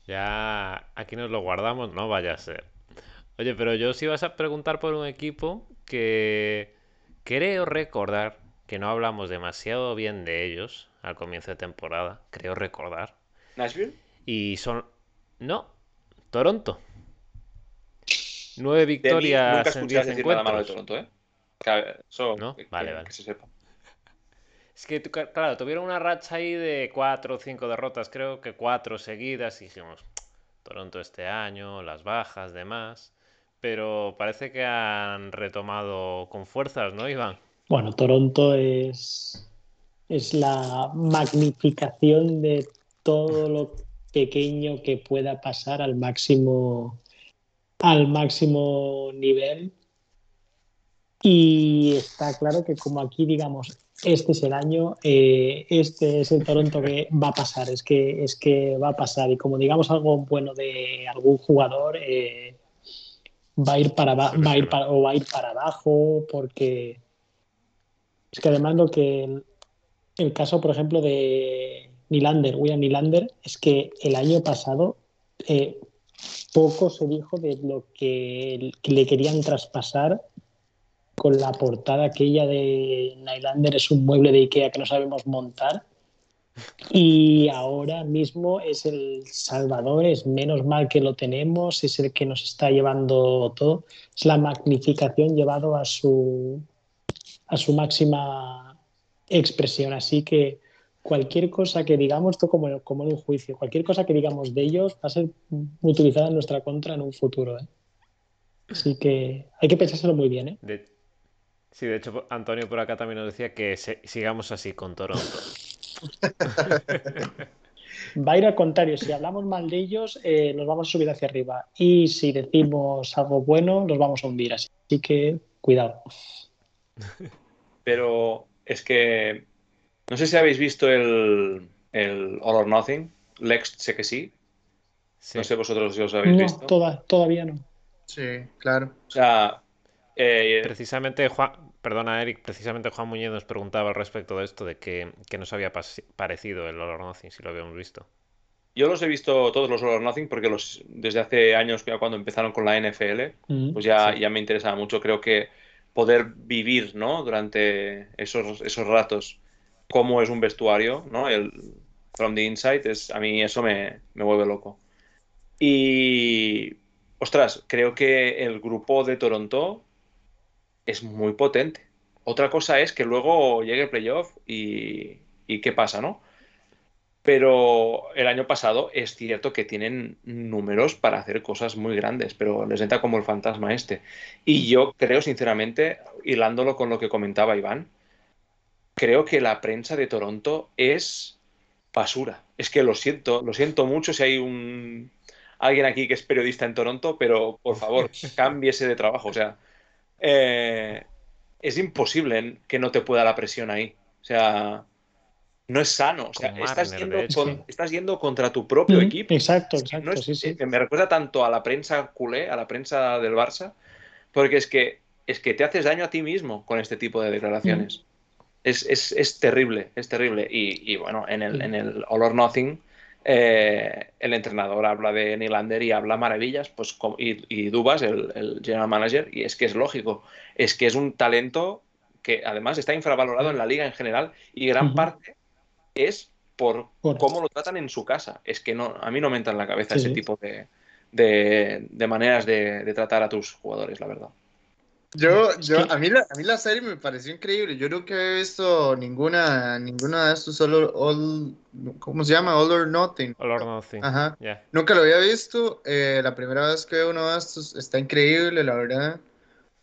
Ya aquí nos lo guardamos, no vaya a ser. Oye, pero yo sí vas a preguntar por un equipo que creo recordar que no hablamos demasiado bien de ellos al comienzo de temporada, creo recordar.
¿Nashville?
Y son... No, Toronto. Nueve
De mí
victorias
nunca
en 10
escuchas decir nada malo de. Toronto, ¿eh? Que- Eso,
¿No?
que,
Vale,
que-
vale.
que se sepa.
Es que, claro, tuvieron una racha ahí de cuatro o cinco derrotas, creo que cuatro seguidas, y dijimos, Toronto este año, las bajas, demás. Pero parece que han retomado con fuerzas, ¿no, Iván?
Bueno, Toronto es, es la magnificación de todo lo pequeño que pueda pasar al máximo, al máximo nivel. Y está claro que como aquí, digamos, este es el año, eh, este es el Toronto que va a pasar, es que, es que va a pasar. Y como digamos algo bueno de algún jugador, eh, va a ir para va a ir para, o va a ir para abajo, porque es que además lo que el, el caso, por ejemplo, de Nylander, William Nylander, es que el año pasado eh, poco se dijo de lo que, le querían traspasar con la portada aquella de Nylander es un mueble de Ikea que no sabemos montar. Y ahora mismo es el Salvador, es menos mal que lo tenemos, es el que nos está llevando todo. Es la magnificación llevado a su, a su máxima expresión. Así que cualquier cosa que digamos, esto como, como en un juicio, cualquier cosa que digamos de ellos va a ser utilizada en nuestra contra en un futuro. ¿eh? Así que hay que pensárselo muy bien. ¿eh?
Sí, de hecho, Antonio por acá también nos decía que sigamos así con Toronto.
va a ir al contrario. Si hablamos mal de ellos, eh, nos vamos a subir hacia arriba. Y si decimos algo bueno, nos vamos a hundir. Así que cuidado.
Pero es que no sé si habéis visto el, el All or Nothing. Lex sé que sí. No sé vosotros si os habéis visto.
Todavía no.
Sí, claro.
O sea,
eh, precisamente Juan, perdona Eric, precisamente Juan Muñoz nos preguntaba al respecto de esto, de que, que nos había parecido el All or Nothing, si lo habíamos visto.
Yo los he visto todos los All or Nothing porque los desde hace años, cuando empezaron con la NFL, mm. pues ya, ya me interesaba mucho. Creo que poder vivir, ¿no? Durante esos, esos ratos cómo es un vestuario, ¿no? El From the Inside, es, a mí eso me, me vuelve loco. Y, ostras, creo que el grupo de Toronto es muy potente. Otra cosa es que luego llegue el playoff y, y qué pasa, ¿no? Pero el año pasado es cierto que tienen números para hacer cosas muy grandes, pero les entra como el fantasma este. Y yo creo, sinceramente, hilándolo con lo que comentaba Iván, creo que la prensa de Toronto es basura. Es que lo siento, lo siento mucho si hay un alguien aquí que es periodista en Toronto, pero por favor, cámbiese de trabajo. O sea, eh, es imposible que no te pueda la presión ahí. O sea, no es sano. O sea, estás, yendo contra tu propio equipo.
Exacto, exacto.
Me recuerda tanto a la prensa culé, a la prensa del Barça, porque es que, es que te haces daño a ti mismo con este tipo de declaraciones es, terrible, es terrible. Y, bueno, en el, en el All or Nothing, eh, el entrenador habla de Nylander y habla maravillas, pues y, Dubas, el, general manager, y es que es lógico, es que es un talento que además está infravalorado en la liga en general y gran parte es por, cómo lo tratan en su casa. Es que no, a mí no me entra en la cabeza ese tipo de, de maneras de tratar a tus jugadores, la verdad.
Yo, yo, a mí, la, a mí la serie me pareció increíble. Yo nunca he visto ninguna, ninguna de estos solo, all, ¿cómo se llama? All or Nothing.
All or Nothing.
Ajá. Nunca lo había visto. Eh, la primera vez que veo uno de estos está increíble, la verdad.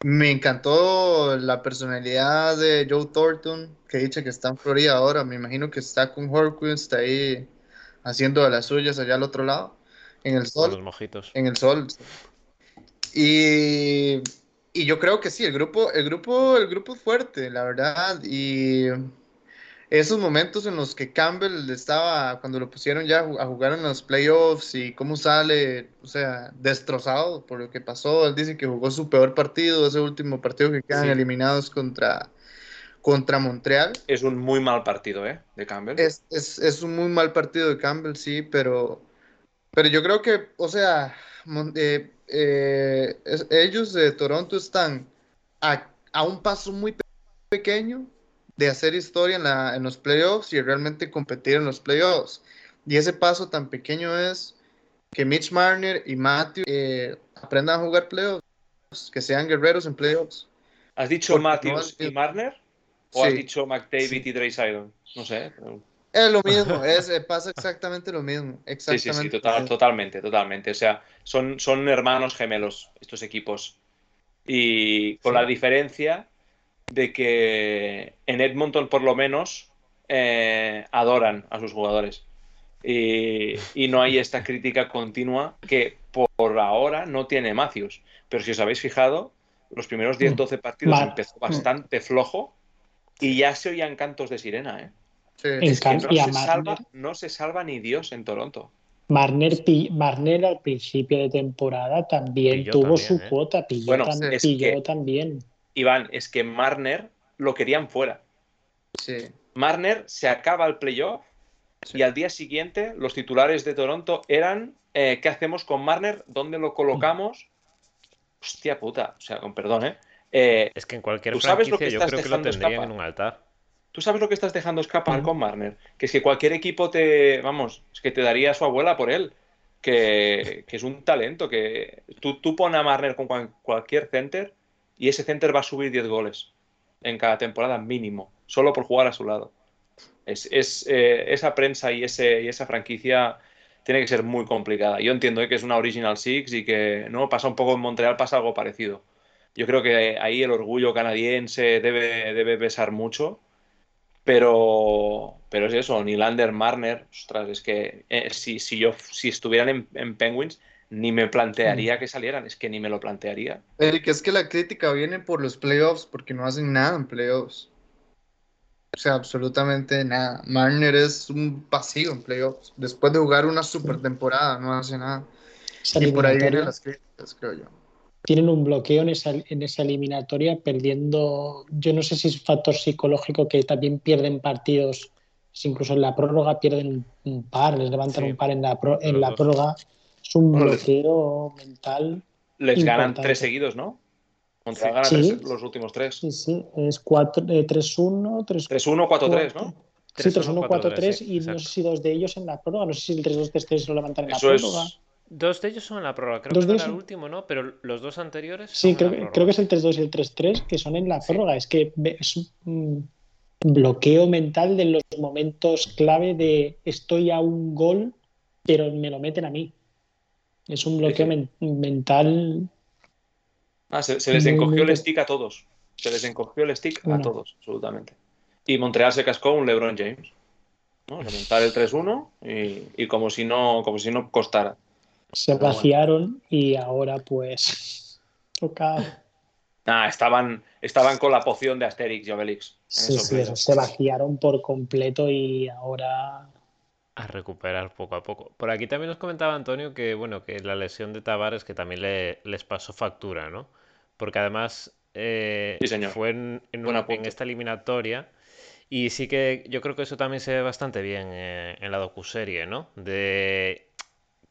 Me encantó la personalidad de Joe Thornton, que dice que está en Florida ahora. Me imagino que está con Horquist ahí haciendo de las suyas allá al otro lado, en el sol.
los mojitos.
En el sol. Y y yo creo que sí, el grupo, el grupo, el grupo es fuerte, la verdad. Y esos momentos en los que Campbell estaba, cuando lo pusieron ya a jugar en los playoffs y cómo sale, o sea, destrozado por lo que pasó. Él dice que jugó su peor partido, ese último partido que quedan eliminados contra, contra Montreal.
Es un muy mal partido, ¿eh? De Campbell.
Es, es, es un muy mal partido de Campbell, sí, pero, pero yo creo que, o sea, eh, eh, ellos de Toronto están a, un paso muy pequeño de hacer historia en, los playoffs y realmente competir en los playoffs. Y ese paso tan pequeño es que Mitch Marner y Matthew eh, aprendan a jugar playoffs, que sean guerreros en playoffs.
¿Has dicho Matthews y Marner? ¿O has dicho McDavid y Draysaitl? No sé.
Es lo mismo, es, eh, pasa exactamente lo mismo. Exactamente.
Sí, sí, sí, totalmente, totalmente. O sea, son, son hermanos gemelos estos equipos. Y con la diferencia de que en Edmonton, por lo menos, eh, adoran a sus jugadores. Y, no hay esta crítica continua que por ahora no tiene Matthews. Pero si os habéis fijado, los primeros 10-12 partidos empezó bastante flojo Y ya se oían cantos de sirena, ¿eh?
Sí.
En
Es que
cambio,
no
y
se,
Marner-
salva, no se salva ni Dios en Toronto.
Marner, al principio de temporada también
Pilló
tuvo
también,
su
¿eh?
cuota, pilló,
Bueno,
tam-
es
pilló
que-
también.
Iván, es que Marner lo querían fuera.
Sí.
Marner se acaba el playoff
Sí.
y al día siguiente los titulares de Toronto eran eh, ¿qué hacemos con Marner? ¿Dónde lo colocamos? Hostia puta, o sea, con perdón, ¿eh? Eh,
Es que en cualquier
¿Tú sabes lo
franquicia
que
yo creo que lo tendrían en un altar.
¿Tú sabes lo que estás dejando escapar con Marner? Que es que cualquier equipo te, vamos, es que te daría a su abuela por él. Que, que es un talento, que tú, tú pon a Marner con cual- cualquier center y ese center va a subir 10 goles en cada temporada mínimo, solo por jugar a su lado. Es, es, eh, esa prensa y, ese, y esa franquicia tiene que ser muy complicada. Yo entiendo eh, que es una Original Six y que no pasa un poco en Montreal, pasa algo parecido. Yo creo que ahí el orgullo canadiense debe, debe pesar mucho. Pero, pero es eso, Nylander, Marner, ostras, es que eh, si, si yo si estuvieran en, en Penguins, ni me plantearía que salieran, es que ni me lo plantearía.
Eric, es que la crítica viene por los playoffs, porque no hacen nada en playoffs. O sea, absolutamente nada. Marner es un vacío en playoffs. Después de jugar una super temporada, no hace nada. Y por ahí vienen las críticas, creo yo.
Tienen un bloqueo en esa, en esa eliminatoria, perdiendo. Yo no sé si es factor psicológico que también pierden partidos, si incluso en la prórroga pierden un, un par, les levantan
Sí,
un par en la, pro- en la prórroga. Es un
Bueno, les-
bloqueo mental.
Les ganan
Importante.
tres seguidos, ¿no? Montreal
Sí.
gana
Sí.
tres- los últimos tres.
Sí, sí, es cuatro- eh, 3-1, 3
3-1, 4-3, ¿no?
Sí,
3-1,
3-1-4-3
sí,
y no
exacto.
sé si dos de ellos en la prórroga, no sé si el 3-2-3-3 lo levantan en la
Eso
prórroga.
es.
Dos de ellos son en la prórroga, creo
Dos
que
de
era el último, ¿no? Pero los dos anteriores.
Sí, creo,
en la
que- creo que es el 3-2 y el 3-3 que son en la
Sí.
prórroga. Es que es un bloqueo mental de los momentos clave de estoy a un gol, pero me lo meten a mí. Es un bloqueo
sí.
men- mental.
Ah, se, se les encogió
muy-
el stick a todos. Se les encogió el stick a todos, absolutamente. Y Montreal se cascó un LeBron James. ¿no? Levantar el 3-1 y, y como si no, como si no costara.
Se
Pero bueno.
vaciaron y ahora pues toca.
Ah, estaban, estaban con la poción de Asterix y Obelix.
Sí, sí,
playoffs.
se vaciaron por completo y ahora
A recuperar poco a poco. Por aquí también nos comentaba Antonio que, bueno, que la lesión de Tavares que también le, les pasó factura, ¿no? Porque además eh,
Sí, señor.
fue en, en
Buen
un-
apunte.
en esta eliminatoria y sí que yo creo que eso también se ve bastante bien eh, en la docuserie, ¿no? De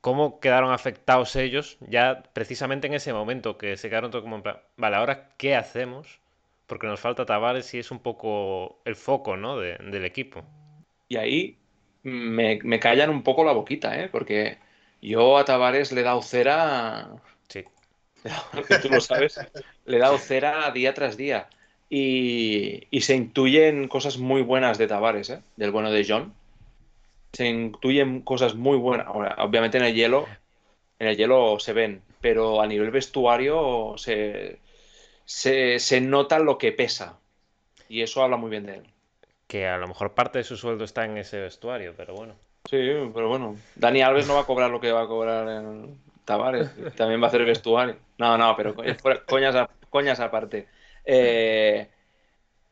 cómo quedaron afectados ellos ya precisamente en ese momento que se quedaron todo como en plan, vale, ahora ¿qué hacemos? Porque nos falta Tavares y es un poco el foco, ¿no? de- del equipo.
Y ahí me, me callan un poco la boquita, ¿eh? Porque yo a Tavares le he dado cera,
Sí.
que tú lo sabes, le he dado cera día tras día. Y, y se intuyen cosas muy buenas de Tavares, ¿eh? Del bueno de John. Se intuyen cosas muy buenas. Ahora, obviamente en el hielo, en el hielo se ven, pero a nivel vestuario se, se, se nota lo que pesa. Y eso habla muy bien de él.
Que a lo mejor parte de su sueldo está en ese vestuario, pero bueno.
Sí, pero bueno, Dani Alves no va a cobrar lo que va a cobrar en Tavares, también va a hacer vestuario. No, no, pero coñas, a- coñas aparte. Eh,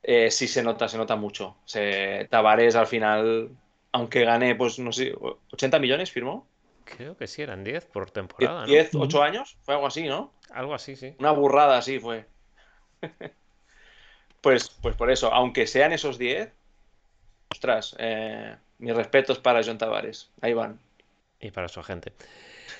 eh, sí se nota, se nota mucho. Se, Tavares al final, aunque gane, pues no sé, 80 millones firmó.
Creo que sí, eran 10 por temporada, ¿no?
10, 8 años, fue algo así, ¿no?
Algo así, sí.
Una burrada así fue. Pues, pues por eso, aunque sean esos 10, ostras, eh, mis respetos para John Tavares. Ahí van.
Y para su agente.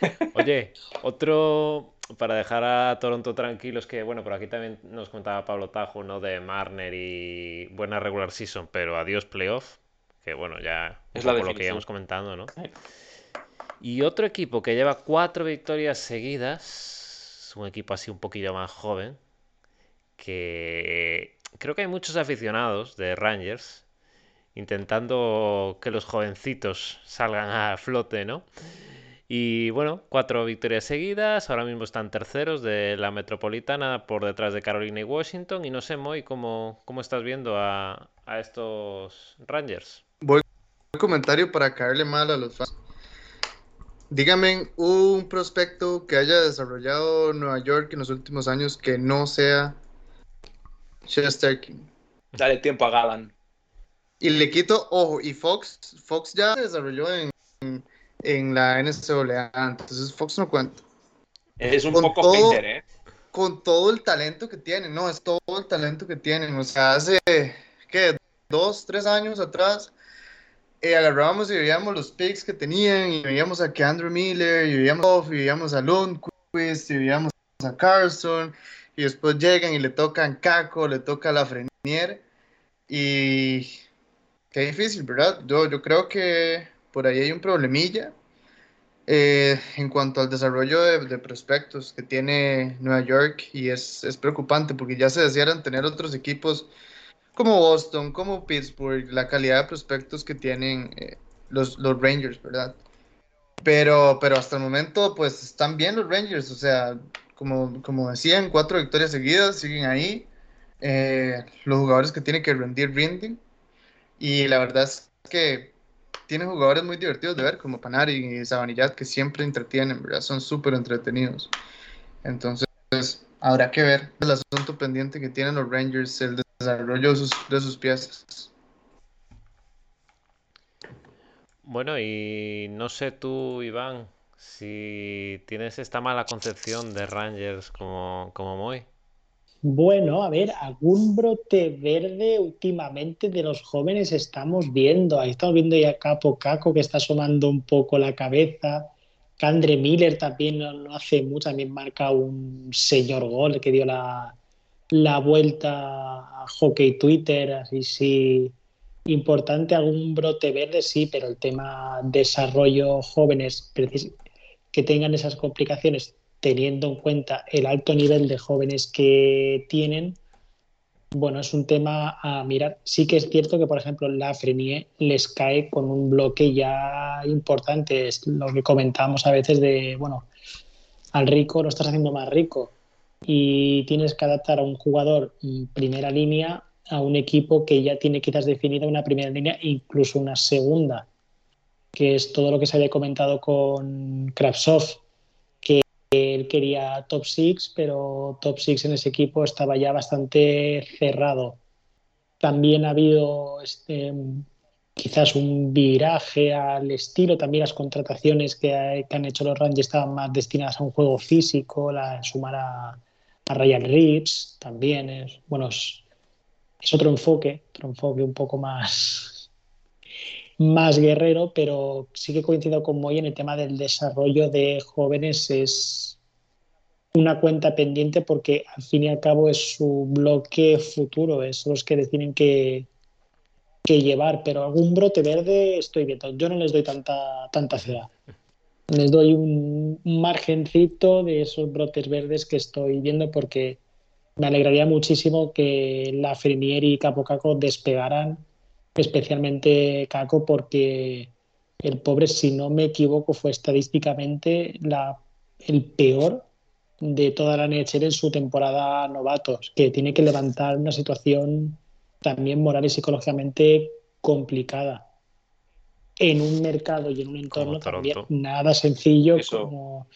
Oye, otro para dejar a Toronto tranquilos que, bueno, por aquí también nos contaba Pablo Tajo, ¿no? De Marner y buena regular season, pero adiós playoff, que bueno, ya
Es la
lo que íbamos comentando, ¿no? Y otro equipo que lleva cuatro victorias seguidas, un equipo así un poquillo más joven, que creo que hay muchos aficionados de Rangers intentando que los jovencitos salgan a flote, ¿no? Y bueno, cuatro victorias seguidas, ahora mismo están terceros de la Metropolitana por detrás de Carolina y Washington. Y no sé, Moy, ¿cómo, cómo estás viendo a, a estos Rangers?
Un comentario para caerle mal a los fans. Dígame un prospecto que haya desarrollado Nueva York en los últimos años que no sea Chesterkin.
Dale tiempo a Galan.
Y le quito, ojo, y Fox, Fox ya se desarrolló en, en la NCAA, entonces Fox no cuenta.
Es un poco hater, ¿eh?
Con todo el talento que tienen, no, es todo el talento que tienen. O sea, hace, ¿qué? Dos, tres años atrás, eh, agarrábamos y veíamos los picks que tenían, y veíamos a Andrew Miller, y veíamos, y veíamos a Lundquist, y veíamos a Carson, y después llegan y le tocan Caco, le toca a la Frenier, y qué difícil, ¿verdad? Yo, yo creo que por ahí hay un problemilla eh, en cuanto al desarrollo de, prospectos que tiene Nueva York y es, es, preocupante porque ya se desearan tener otros equipos como Boston, como Pittsburgh, la calidad de prospectos que tienen eh, los, los, Rangers, ¿verdad? Pero, pero hasta el momento pues están bien los Rangers, o sea, como, como decían, cuatro victorias seguidas, siguen ahí. Eh, los jugadores que tienen que rendir, rinden. Y la verdad es que tiene jugadores muy divertidos de ver, como Panari y Sabanillat, que siempre entretienen, ¿verdad? Son súper entretenidos. Entonces, habrá que ver el asunto pendiente que tienen los Rangers, el desarrollo de sus, de sus piezas.
Bueno, y no sé tú, Iván, si tienes esta mala concepción de Rangers como, como Moy.
Bueno, a ver, algún brote verde últimamente de los jóvenes estamos viendo. Ahí estamos viendo ya Capo Caco que está asomando un poco la cabeza. Candre Miller también no, hace mucho, también marca un señor gol que dio la, la vuelta a hockey Twitter, así sí. Importante algún brote verde, sí, pero el tema desarrollo jóvenes que tengan esas complicaciones teniendo en cuenta el alto nivel de jóvenes que tienen, bueno, es un tema a mirar. Sí que es cierto que, por ejemplo, la Frenier les cae con un bloque ya importante. Es lo que comentamos a veces de, bueno, al rico lo estás haciendo más rico y tienes que adaptar a un jugador primera línea a un equipo que ya tiene quizás definida una primera línea incluso una segunda, que es todo lo que se había comentado con Kravtsov él quería top 6, pero top 6 en ese equipo estaba ya bastante cerrado. También ha habido este, quizás un viraje al estilo, también las contrataciones que, han hecho los Rangers estaban más destinadas a un juego físico, la sumar a, a Ryan Reeves también es, bueno, es, otro enfoque, otro enfoque un poco más, más guerrero, pero sí que coincido con Moy en el tema del desarrollo de jóvenes es una cuenta pendiente porque al fin y al cabo es su bloque futuro, es los que deciden que, que llevar, pero algún brote verde estoy viendo. Yo no les doy tanta, tanta ciudad. Les doy un, margencito de esos brotes verdes que estoy viendo porque me alegraría muchísimo que la Frenier y Capo Caco despegaran, especialmente Caco, porque el pobre, si no me equivoco, fue estadísticamente la, el peor de toda la NHL en su temporada novatos, que tiene que levantar una situación también moral y psicológicamente complicada en un mercado y en un entorno también nada sencillo como,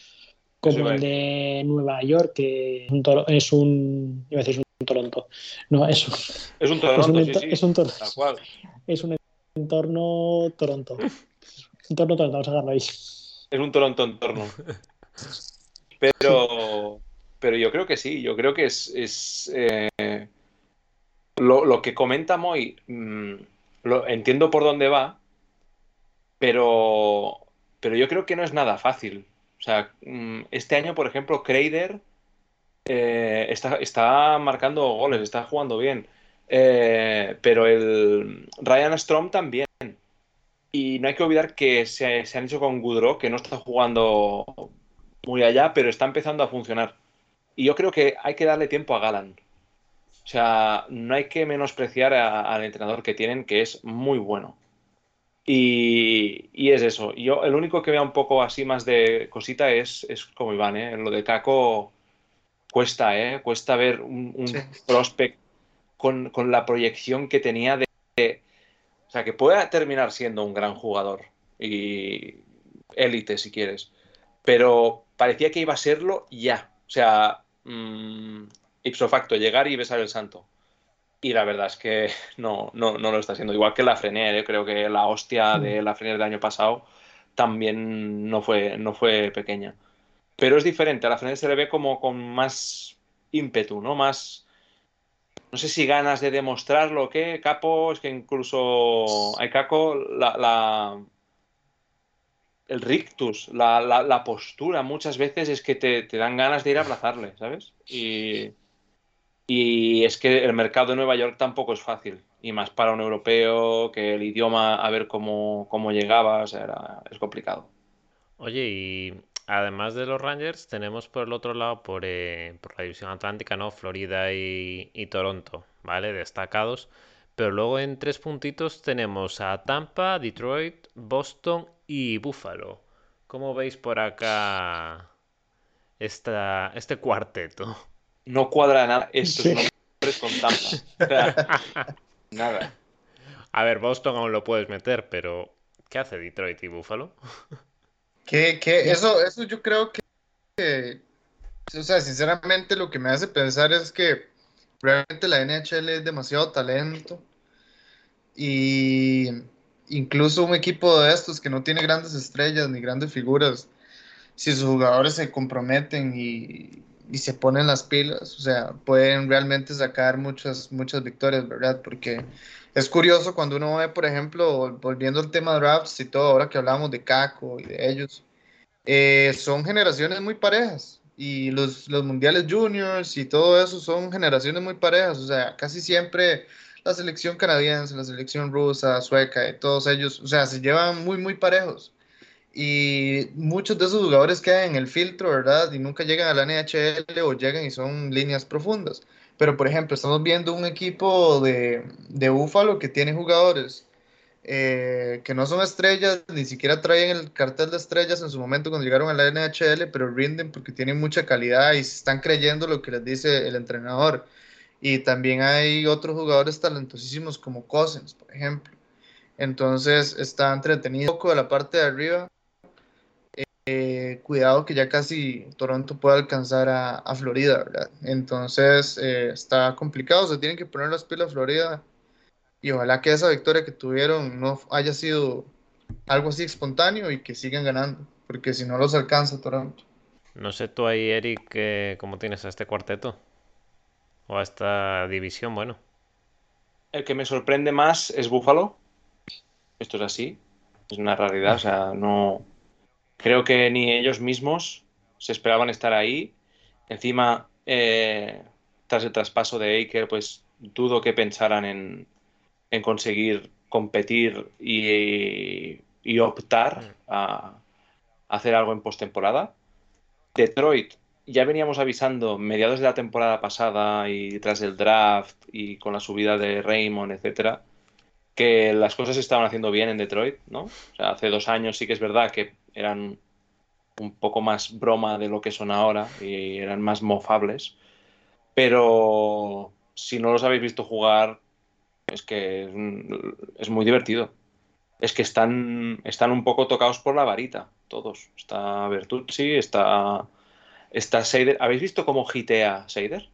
como el de Nueva York, que es un, iba a decir un Toronto, no, es un,
es un Toronto, es un,
es un, es un entorno Toronto. Entorno Toronto, vamos a dejarlo ahí.
Es un Toronto entorno. Pero, pero yo creo que sí, yo creo que es, eh, lo, que comenta Moy, mm, lo, entiendo por dónde va, pero, pero yo creo que no es nada fácil. O sea, mm, este año, por ejemplo, Kreider eh, está, marcando goles, está jugando bien. Eh, pero el Ryan Strom también. Y no hay que olvidar que se, han hecho con Goudreau, que no está jugando muy allá, pero está empezando a funcionar. Y yo creo que hay que darle tiempo a Galan. O sea, no hay que menospreciar al entrenador que tienen, que es muy bueno. Y, es eso. Yo el único que vea un poco así más de cosita es, es como Iván, ¿eh? Lo de Caco cuesta, ¿eh? Cuesta ver un, prospect con, la proyección que tenía de, de, O sea, que pueda terminar siendo un gran jugador. Y élite, si quieres. Pero parecía que iba a serlo ya. O sea, mm, ipso facto, llegar y besar el santo. Y la verdad es que no, no, no lo está haciendo. Igual que la Frenier, ¿eh? creo que la hostia de la Frenier del año pasado también no fue, no fue pequeña. Pero es diferente, a la Frenier se le ve como con más ímpetu, ¿no? Más, no sé si ganas de demostrarlo o qué. Capo, es que incluso hay Caco, la, la el rictus, la, la, la, postura, muchas veces es que te, te, dan ganas de ir a abrazarle, ¿sabes? Y, y es que el mercado de Nueva York tampoco es fácil, y más para un europeo, que el idioma, a ver cómo, cómo llegaba, o sea, era, es complicado.
Oye, y además de los Rangers, tenemos por el otro lado, por, eh, por la división atlántica, ¿no? Florida y, y Toronto, ¿vale? Destacados. Pero luego en tres puntitos tenemos a Tampa, Detroit, Boston y Buffalo. ¿Cómo veis por acá esta, este cuarteto?
No cuadra nada estos sí. nombres con Tampa. nada.
A ver, Boston aún lo puedes meter, pero ¿qué hace Detroit y Buffalo?
Que, que eso, eso yo creo que, que, o sea, sinceramente lo que me hace pensar es que realmente la NHL es demasiado talento y incluso un equipo de estos que no tiene grandes estrellas ni grandes figuras, si sus jugadores se comprometen y, y, se ponen las pilas, o sea, pueden realmente sacar muchas, muchas victorias, ¿verdad? Porque es curioso cuando uno ve, por ejemplo, volviendo al tema de drafts y todo, ahora que hablamos de Caco y de ellos, eh, son generaciones muy parejas. Y los, los mundiales juniors y todo eso son generaciones muy parejas. O sea, casi siempre la selección canadiense, la selección rusa, sueca, y todos ellos, o sea, se llevan muy, muy parejos. Y muchos de esos jugadores quedan en el filtro, ¿verdad? Y nunca llegan a la NHL o llegan y son líneas profundas. Pero, por ejemplo, estamos viendo un equipo de, de Búfalo que tiene jugadores eh, que no son estrellas, ni siquiera traen el cartel de estrellas en su momento cuando llegaron a la NHL, pero rinden porque tienen mucha calidad y se están creyendo lo que les dice el entrenador. Y también hay otros jugadores talentosísimos como Cousins, por ejemplo. Entonces está entretenido un poco de la parte de arriba. Eh, cuidado que ya casi Toronto puede alcanzar a, a Florida, ¿verdad? Entonces eh, está complicado, se tienen que poner las pilas a Florida y ojalá que esa victoria que tuvieron no haya sido algo así espontáneo y que sigan ganando, porque si no los alcanza Toronto.
No sé tú ahí, Eric, ¿cómo tienes a este cuarteto? O a esta división, bueno.
El que me sorprende más es Buffalo. Esto es así. Es una realidad. O sea, no. Creo que ni ellos mismos se esperaban estar ahí. Encima, eh, tras el traspaso de Aker, pues dudo que pensaran en, en conseguir competir y, y optar a, a, hacer algo en postemporada. Detroit, ya veníamos avisando mediados de la temporada pasada y tras el draft y con la subida de Raymond, etcétera, que las cosas se estaban haciendo bien en Detroit, ¿no? O sea, hace dos años sí que es verdad que eran un poco más broma de lo que son ahora y eran más mofables, pero si no los habéis visto jugar, es que es, es muy divertido. Es que están, están un poco tocados por la varita, todos. Está Bertucci, está, está Seider. ¿Habéis visto cómo gitea Seider?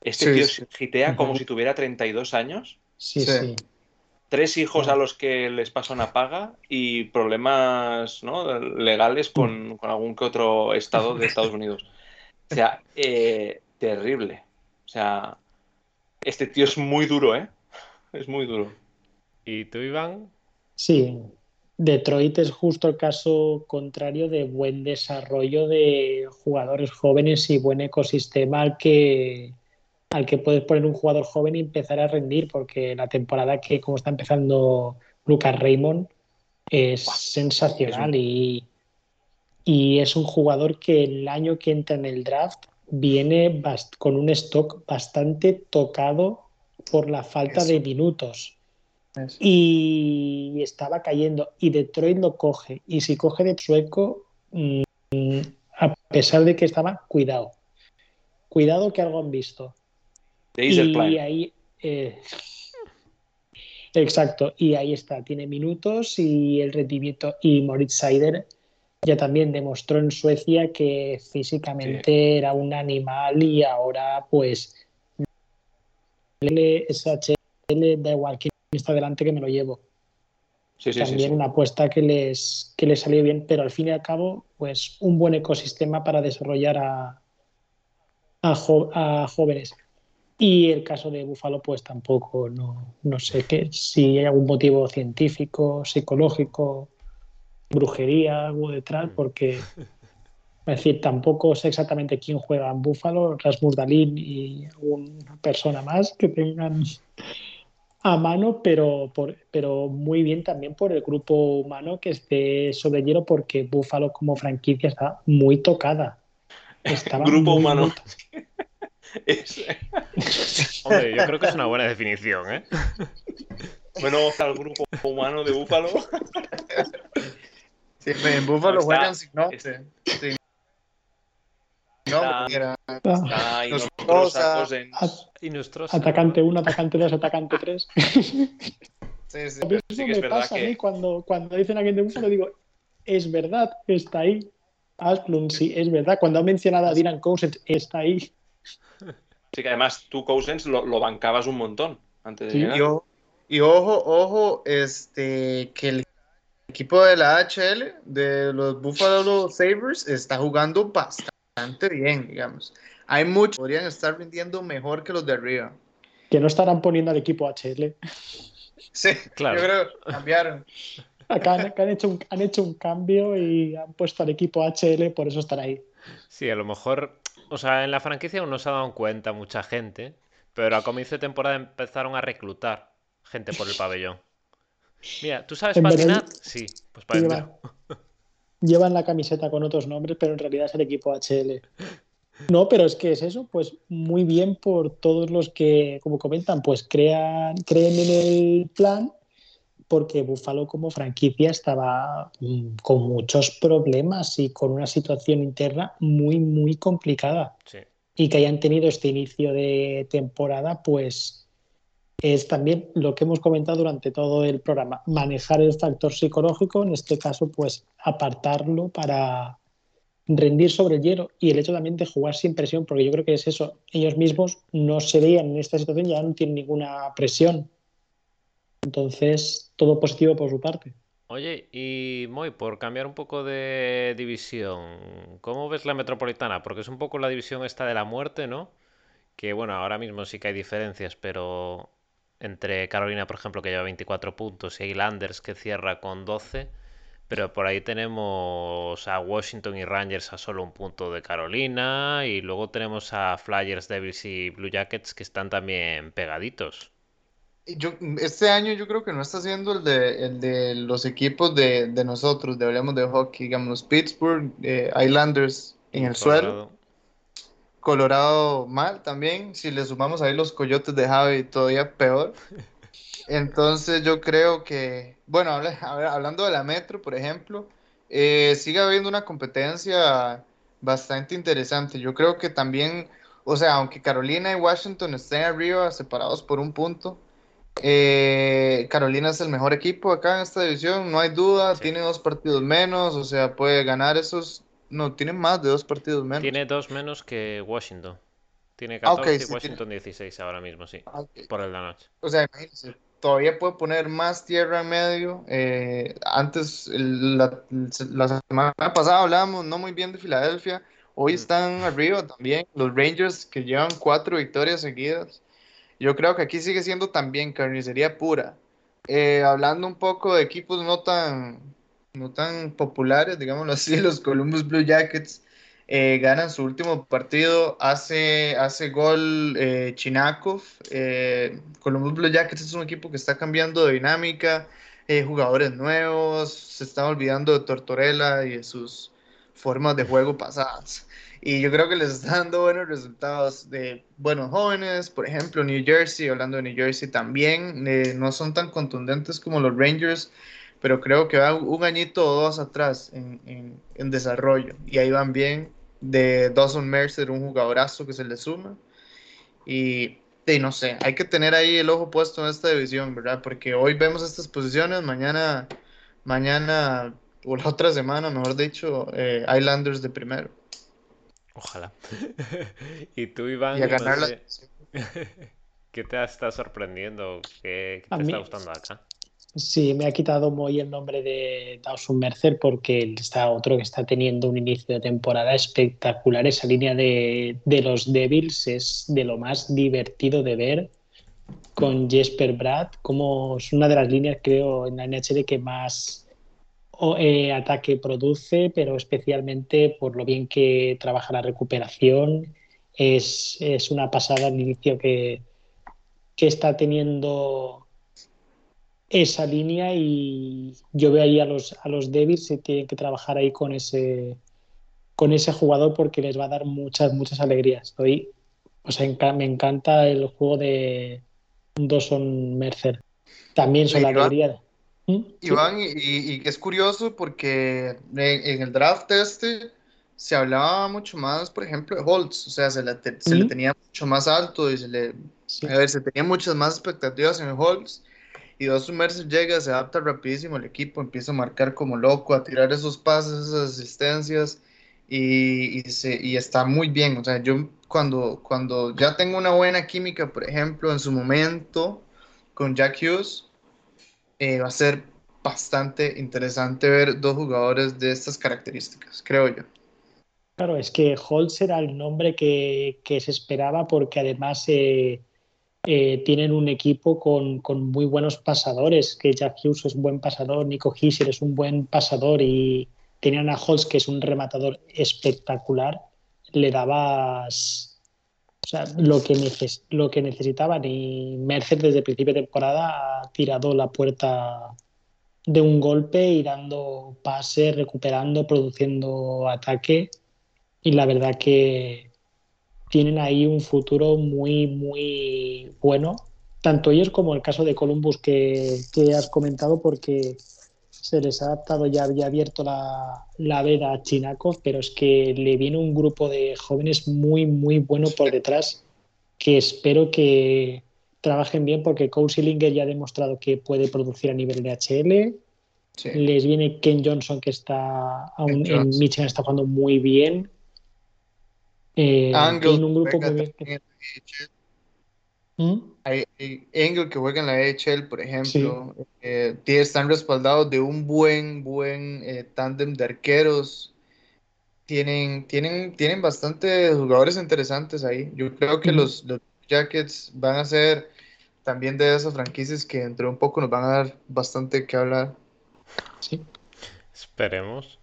Este sí, tío sí. gitea como uh -huh. si tuviera 32 años.
Sí, sí.
Tres hijos a los que les pasa una paga y problemas ¿no? legales con, con, algún que otro estado de Estados Unidos. O sea, eh, terrible. O sea, este tío es muy duro, ¿eh? Es muy duro.
¿Y tú, Iván?
Sí, Detroit es justo el caso contrario de buen desarrollo de jugadores jóvenes y buen ecosistema al que, al que puedes poner un jugador joven y empezar a rendir, porque la temporada que como está empezando Lucas Raymond es wow. sensacional es un... y, y es un jugador que el año que entra en el draft viene con un stock bastante tocado por la falta Eso. de minutos. Eso. Y estaba cayendo. Y Detroit lo coge. Y si coge de sueco, mmm, a pesar de que estaba, cuidado. Cuidado que algo han visto.
Y
plan. ahí. Eh, exacto. Y ahí está. Tiene minutos y el rendimiento. Y Moritz Seider ya también demostró en Suecia que físicamente sí. era un animal y ahora pues SHL, da igual quién está delante que me lo llevo.
Sí, sí, sí,
También
sí.
una apuesta que les, que les salió bien, pero al fin y al cabo, pues un buen ecosistema para desarrollar a, a, jo- a jóvenes. Y el caso de Búfalo, pues tampoco, no, no sé qué, si hay algún motivo científico, psicológico, brujería, algo detrás, porque es decir, tampoco sé exactamente quién juega en Búfalo, Rasmus Dalín y alguna persona más que tengan a mano, pero, por, pero muy bien también por el grupo humano que esté sobre hielo, porque Búfalo como franquicia está muy tocada. Estaba
Grupo
muy,
humano.
muy
Es-
Hombre, yo creo que es una buena definición, ¿eh?
bueno, al grupo humano de Búfalo.
Sí, en Buffalo
Está-
juegan sin nombre. Sin nombre,
Está-
que era-
Está.
Atacante 1, atacante 2, atacante 3.
Sí, sí.
Lo mismo
sí que es
me pasa a
que-
mí cuando, cuando dicen alguien de Búfalo, digo, es verdad, está ahí. Asplund, sí, es verdad. Cuando ha mencionado a Dylan Cousins, está ahí.
Sí, que además tú, Cousins, lo, lo bancabas un montón antes de
Sí,
llegar.
Y ojo, y ojo, ojo, este, que el equipo de la HL, de los Buffalo Sabres, está jugando bastante bien, digamos. Hay muchos que podrían estar rindiendo mejor que los de arriba.
Que no estarán poniendo al equipo HL.
Sí,
Claro.
yo creo que cambiaron.
Acá han, acá han hecho un, han hecho un cambio y han puesto al equipo HL, por eso están ahí.
Sí, a lo mejor, o sea, en la franquicia aún no se ha dado cuenta mucha gente, pero a comienzo de temporada empezaron a reclutar gente por el pabellón. Mira, ¿tú sabes patinar? Sí, pues para
Llevan, llevan la camiseta con otros nombres, pero en realidad es el equipo HL. No, pero es que es eso, pues muy bien por todos los que, como comentan, pues crean, creen en el plan, porque Buffalo como franquicia estaba mm, con muchos problemas y con una situación interna muy, muy complicada.
Sí.
y que hayan tenido este inicio de temporada, pues es también lo que hemos comentado durante todo el programa, manejar el factor psicológico, en este caso, pues apartarlo para rendir sobre el hielo y el hecho también de jugar sin presión, porque yo creo que es eso, ellos mismos no se veían en esta situación, ya no tienen ninguna presión. Entonces, todo positivo por su parte.
Oye, y Moy, por cambiar un poco de división, ¿cómo ves la metropolitana? Porque es un poco la división esta de la muerte, ¿no? Que bueno, ahora mismo sí que hay diferencias, pero entre Carolina, por ejemplo, que lleva 24 puntos, y Islanders que cierra con 12, pero por ahí tenemos a Washington y Rangers a solo un punto de Carolina, y luego tenemos a Flyers, Devils y Blue Jackets que están también pegaditos.
Yo, este año yo creo que no está siendo el de, el de los equipos de, de nosotros, de hablemos de hockey, digamos, Pittsburgh, eh, Islanders en el suelo,
Colorado.
Mal también, si le sumamos ahí los coyotes de Javi, todavía peor. Entonces yo creo que, bueno, hablando de la Metro, por ejemplo, eh, sigue habiendo una competencia bastante interesante. Yo creo que también, o sea, aunque Carolina y Washington estén arriba, separados por un punto, eh, Carolina es el mejor equipo acá en esta división, no hay duda,
Sí.
tiene dos partidos menos, o sea, puede ganar esos, no, tiene más de dos partidos menos.
Tiene dos menos que Washington. Tiene
Ah, ok,
14 y
sí, tiene-
Washington 16 ahora mismo, sí.
Ah.
Por el de anoche.
O sea, imagínense, todavía puede poner más tierra en medio. Eh, antes, el- la, la semana pasada hablábamos no muy bien de Filadelfia. Hoy
Mm.
están arriba también los Rangers que llevan cuatro victorias seguidas. Yo creo que aquí sigue siendo también carnicería pura. Eh, hablando un poco de equipos no tan, no tan populares, digámoslo así, los Columbus Blue Jackets eh, ganan su último partido, hace, hace gol eh, Chinakov. Eh, Columbus Blue Jackets es un equipo que está cambiando de dinámica, jugadores nuevos, se están olvidando de Tortorella y de sus formas de juego pasadas. Y yo creo que les está dando buenos resultados de buenos jóvenes, por ejemplo, New Jersey, hablando de New Jersey también, eh, no son tan contundentes como los Rangers, pero creo que van un añito o dos atrás en, en, en desarrollo. Y ahí van bien de Dawson Mercer, un jugadorazo que se le suma. Y, y no sé, hay que tener ahí el ojo puesto en esta división, ¿verdad? Porque hoy vemos estas posiciones, mañana, mañana o la otra semana, mejor dicho, eh, Islanders de primero.
Ojalá. y tú, Iván,
Y a ganar
sé, ¿Qué te está sorprendiendo? ¿Qué, te está gustando acá?
Sí, me ha quitado muy el nombre de Dawson Mercer porque está otro que está teniendo un inicio de temporada espectacular. Esa línea de, los Devils es de lo más divertido de ver con Jesper Brad, como es una de las líneas, creo, en la NHL que más eh, ataque produce, pero especialmente por lo bien que trabaja la recuperación. Es, es una pasada el inicio que, que está teniendo esa línea y yo veo ahí a los, a los Devils que tienen que trabajar ahí con ese, con ese jugador porque les va a dar muchas, muchas alegrías. Estoy, o sea, me encanta el juego de Dawson Mercer. También son la alegría.
Iván, y, y, es curioso porque en, el draft este se hablaba mucho más, por ejemplo, de Holtz, o sea, se le, se le tenía mucho más alto y se le, a ver, se tenía muchas más expectativas en Holtz y Dawson Mercer llega, se adapta rapidísimo al equipo, empieza a marcar como loco, a tirar esos pases, esas asistencias y, y, se, y está muy bien. O sea, yo cuando, cuando ya tengo una buena química, por ejemplo, en su momento con Jack Hughes, eh, va a ser bastante interesante ver dos jugadores de estas características, creo yo.
Claro, es que Holtz era el nombre que, que se esperaba porque además... Eh eh, tienen un equipo con, muy buenos pasadores, que Jack Hughes es un buen pasador, Nico Hisser es un buen pasador y tenían a Holtz, que es un rematador espectacular, le dabas lo, que lo que necesitaban y Mercer desde el principio de temporada ha tirado la puerta de un golpe y dando pase, recuperando, produciendo ataque. Y la verdad que tienen ahí un futuro muy, muy bueno, tanto ellos como el caso de Columbus que, has comentado, porque se les ha adaptado ya, había abierto la, la veda a Chinakov, pero es que le viene un grupo de jóvenes muy, muy bueno por detrás que espero que trabajen bien porque Sillinger ya ha demostrado que puede producir a nivel de HL. Les viene Ken Johnson que está aún en Michigan está jugando muy bien.
Eh, un grupo muy ¿Mm? Hay, Engel que juega en la EHL, por ejemplo. Eh, están respaldados de un buen, buen eh, tándem de arqueros. Tienen, tienen, tienen bastantes jugadores interesantes ahí. Yo creo que los, los, Jackets van a ser también de esas franquicias que dentro de un poco nos van a dar bastante que hablar.
Sí. Esperemos.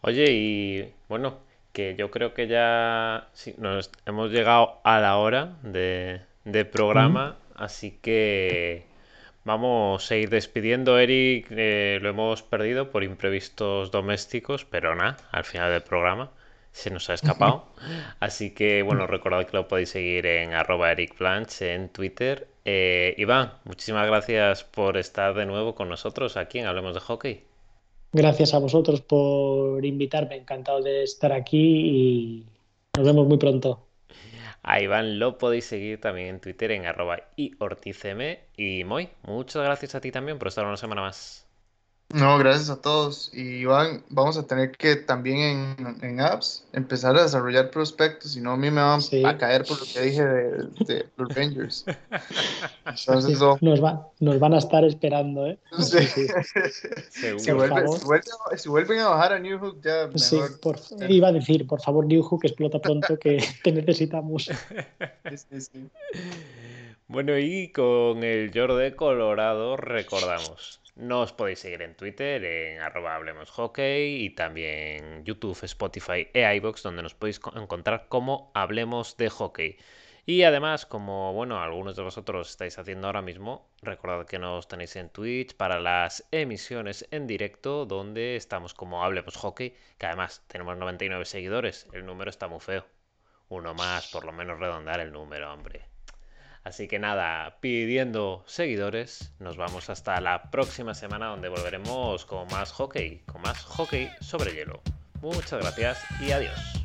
Oye, y bueno, que yo creo que ya nos hemos llegado a la hora de, programa, así que vamos a ir despidiendo. Eric eh, lo hemos perdido por imprevistos domésticos, pero nada, al final del programa se nos ha escapado. Así que bueno, recordad que lo podéis seguir en arroba Eric en Twitter. Eh, Iván, muchísimas gracias por estar de nuevo con nosotros aquí en Hablemos de Hockey.
Gracias a vosotros por invitarme, encantado de estar aquí y nos vemos muy pronto.
A Iván lo podéis seguir también en Twitter en arroba y Moy, muchas gracias a ti también por estar una semana más.
No, gracias a todos. Y Iván, vamos a tener que también en, apps empezar a desarrollar prospectos, si no a mí me van a caer por lo que dije de, los Rangers.
Entonces, nos, nos, van a estar esperando, ¿eh?
Si, vuelven a bajar a New Hook, ya mejor.
Por, iba a decir, por favor, New Hook, explota pronto que te necesitamos.
Bueno, y con el Jordi Colorado recordamos nos podéis seguir en Twitter, en arroba y también YouTube, Spotify e iBox, donde nos podéis encontrar como Hablemos de Hockey. Y además, como bueno, algunos de vosotros estáis haciendo ahora mismo, recordad que nos tenéis en Twitch para las emisiones en directo, donde estamos como Hablemos Hockey, que además tenemos 99 seguidores. El número está muy feo. Uno más, por lo menos redondar el número, hombre. Así que nada, pidiendo seguidores, nos vamos hasta la próxima semana donde volveremos con más hockey, con más hockey sobre hielo. Muchas gracias y adiós.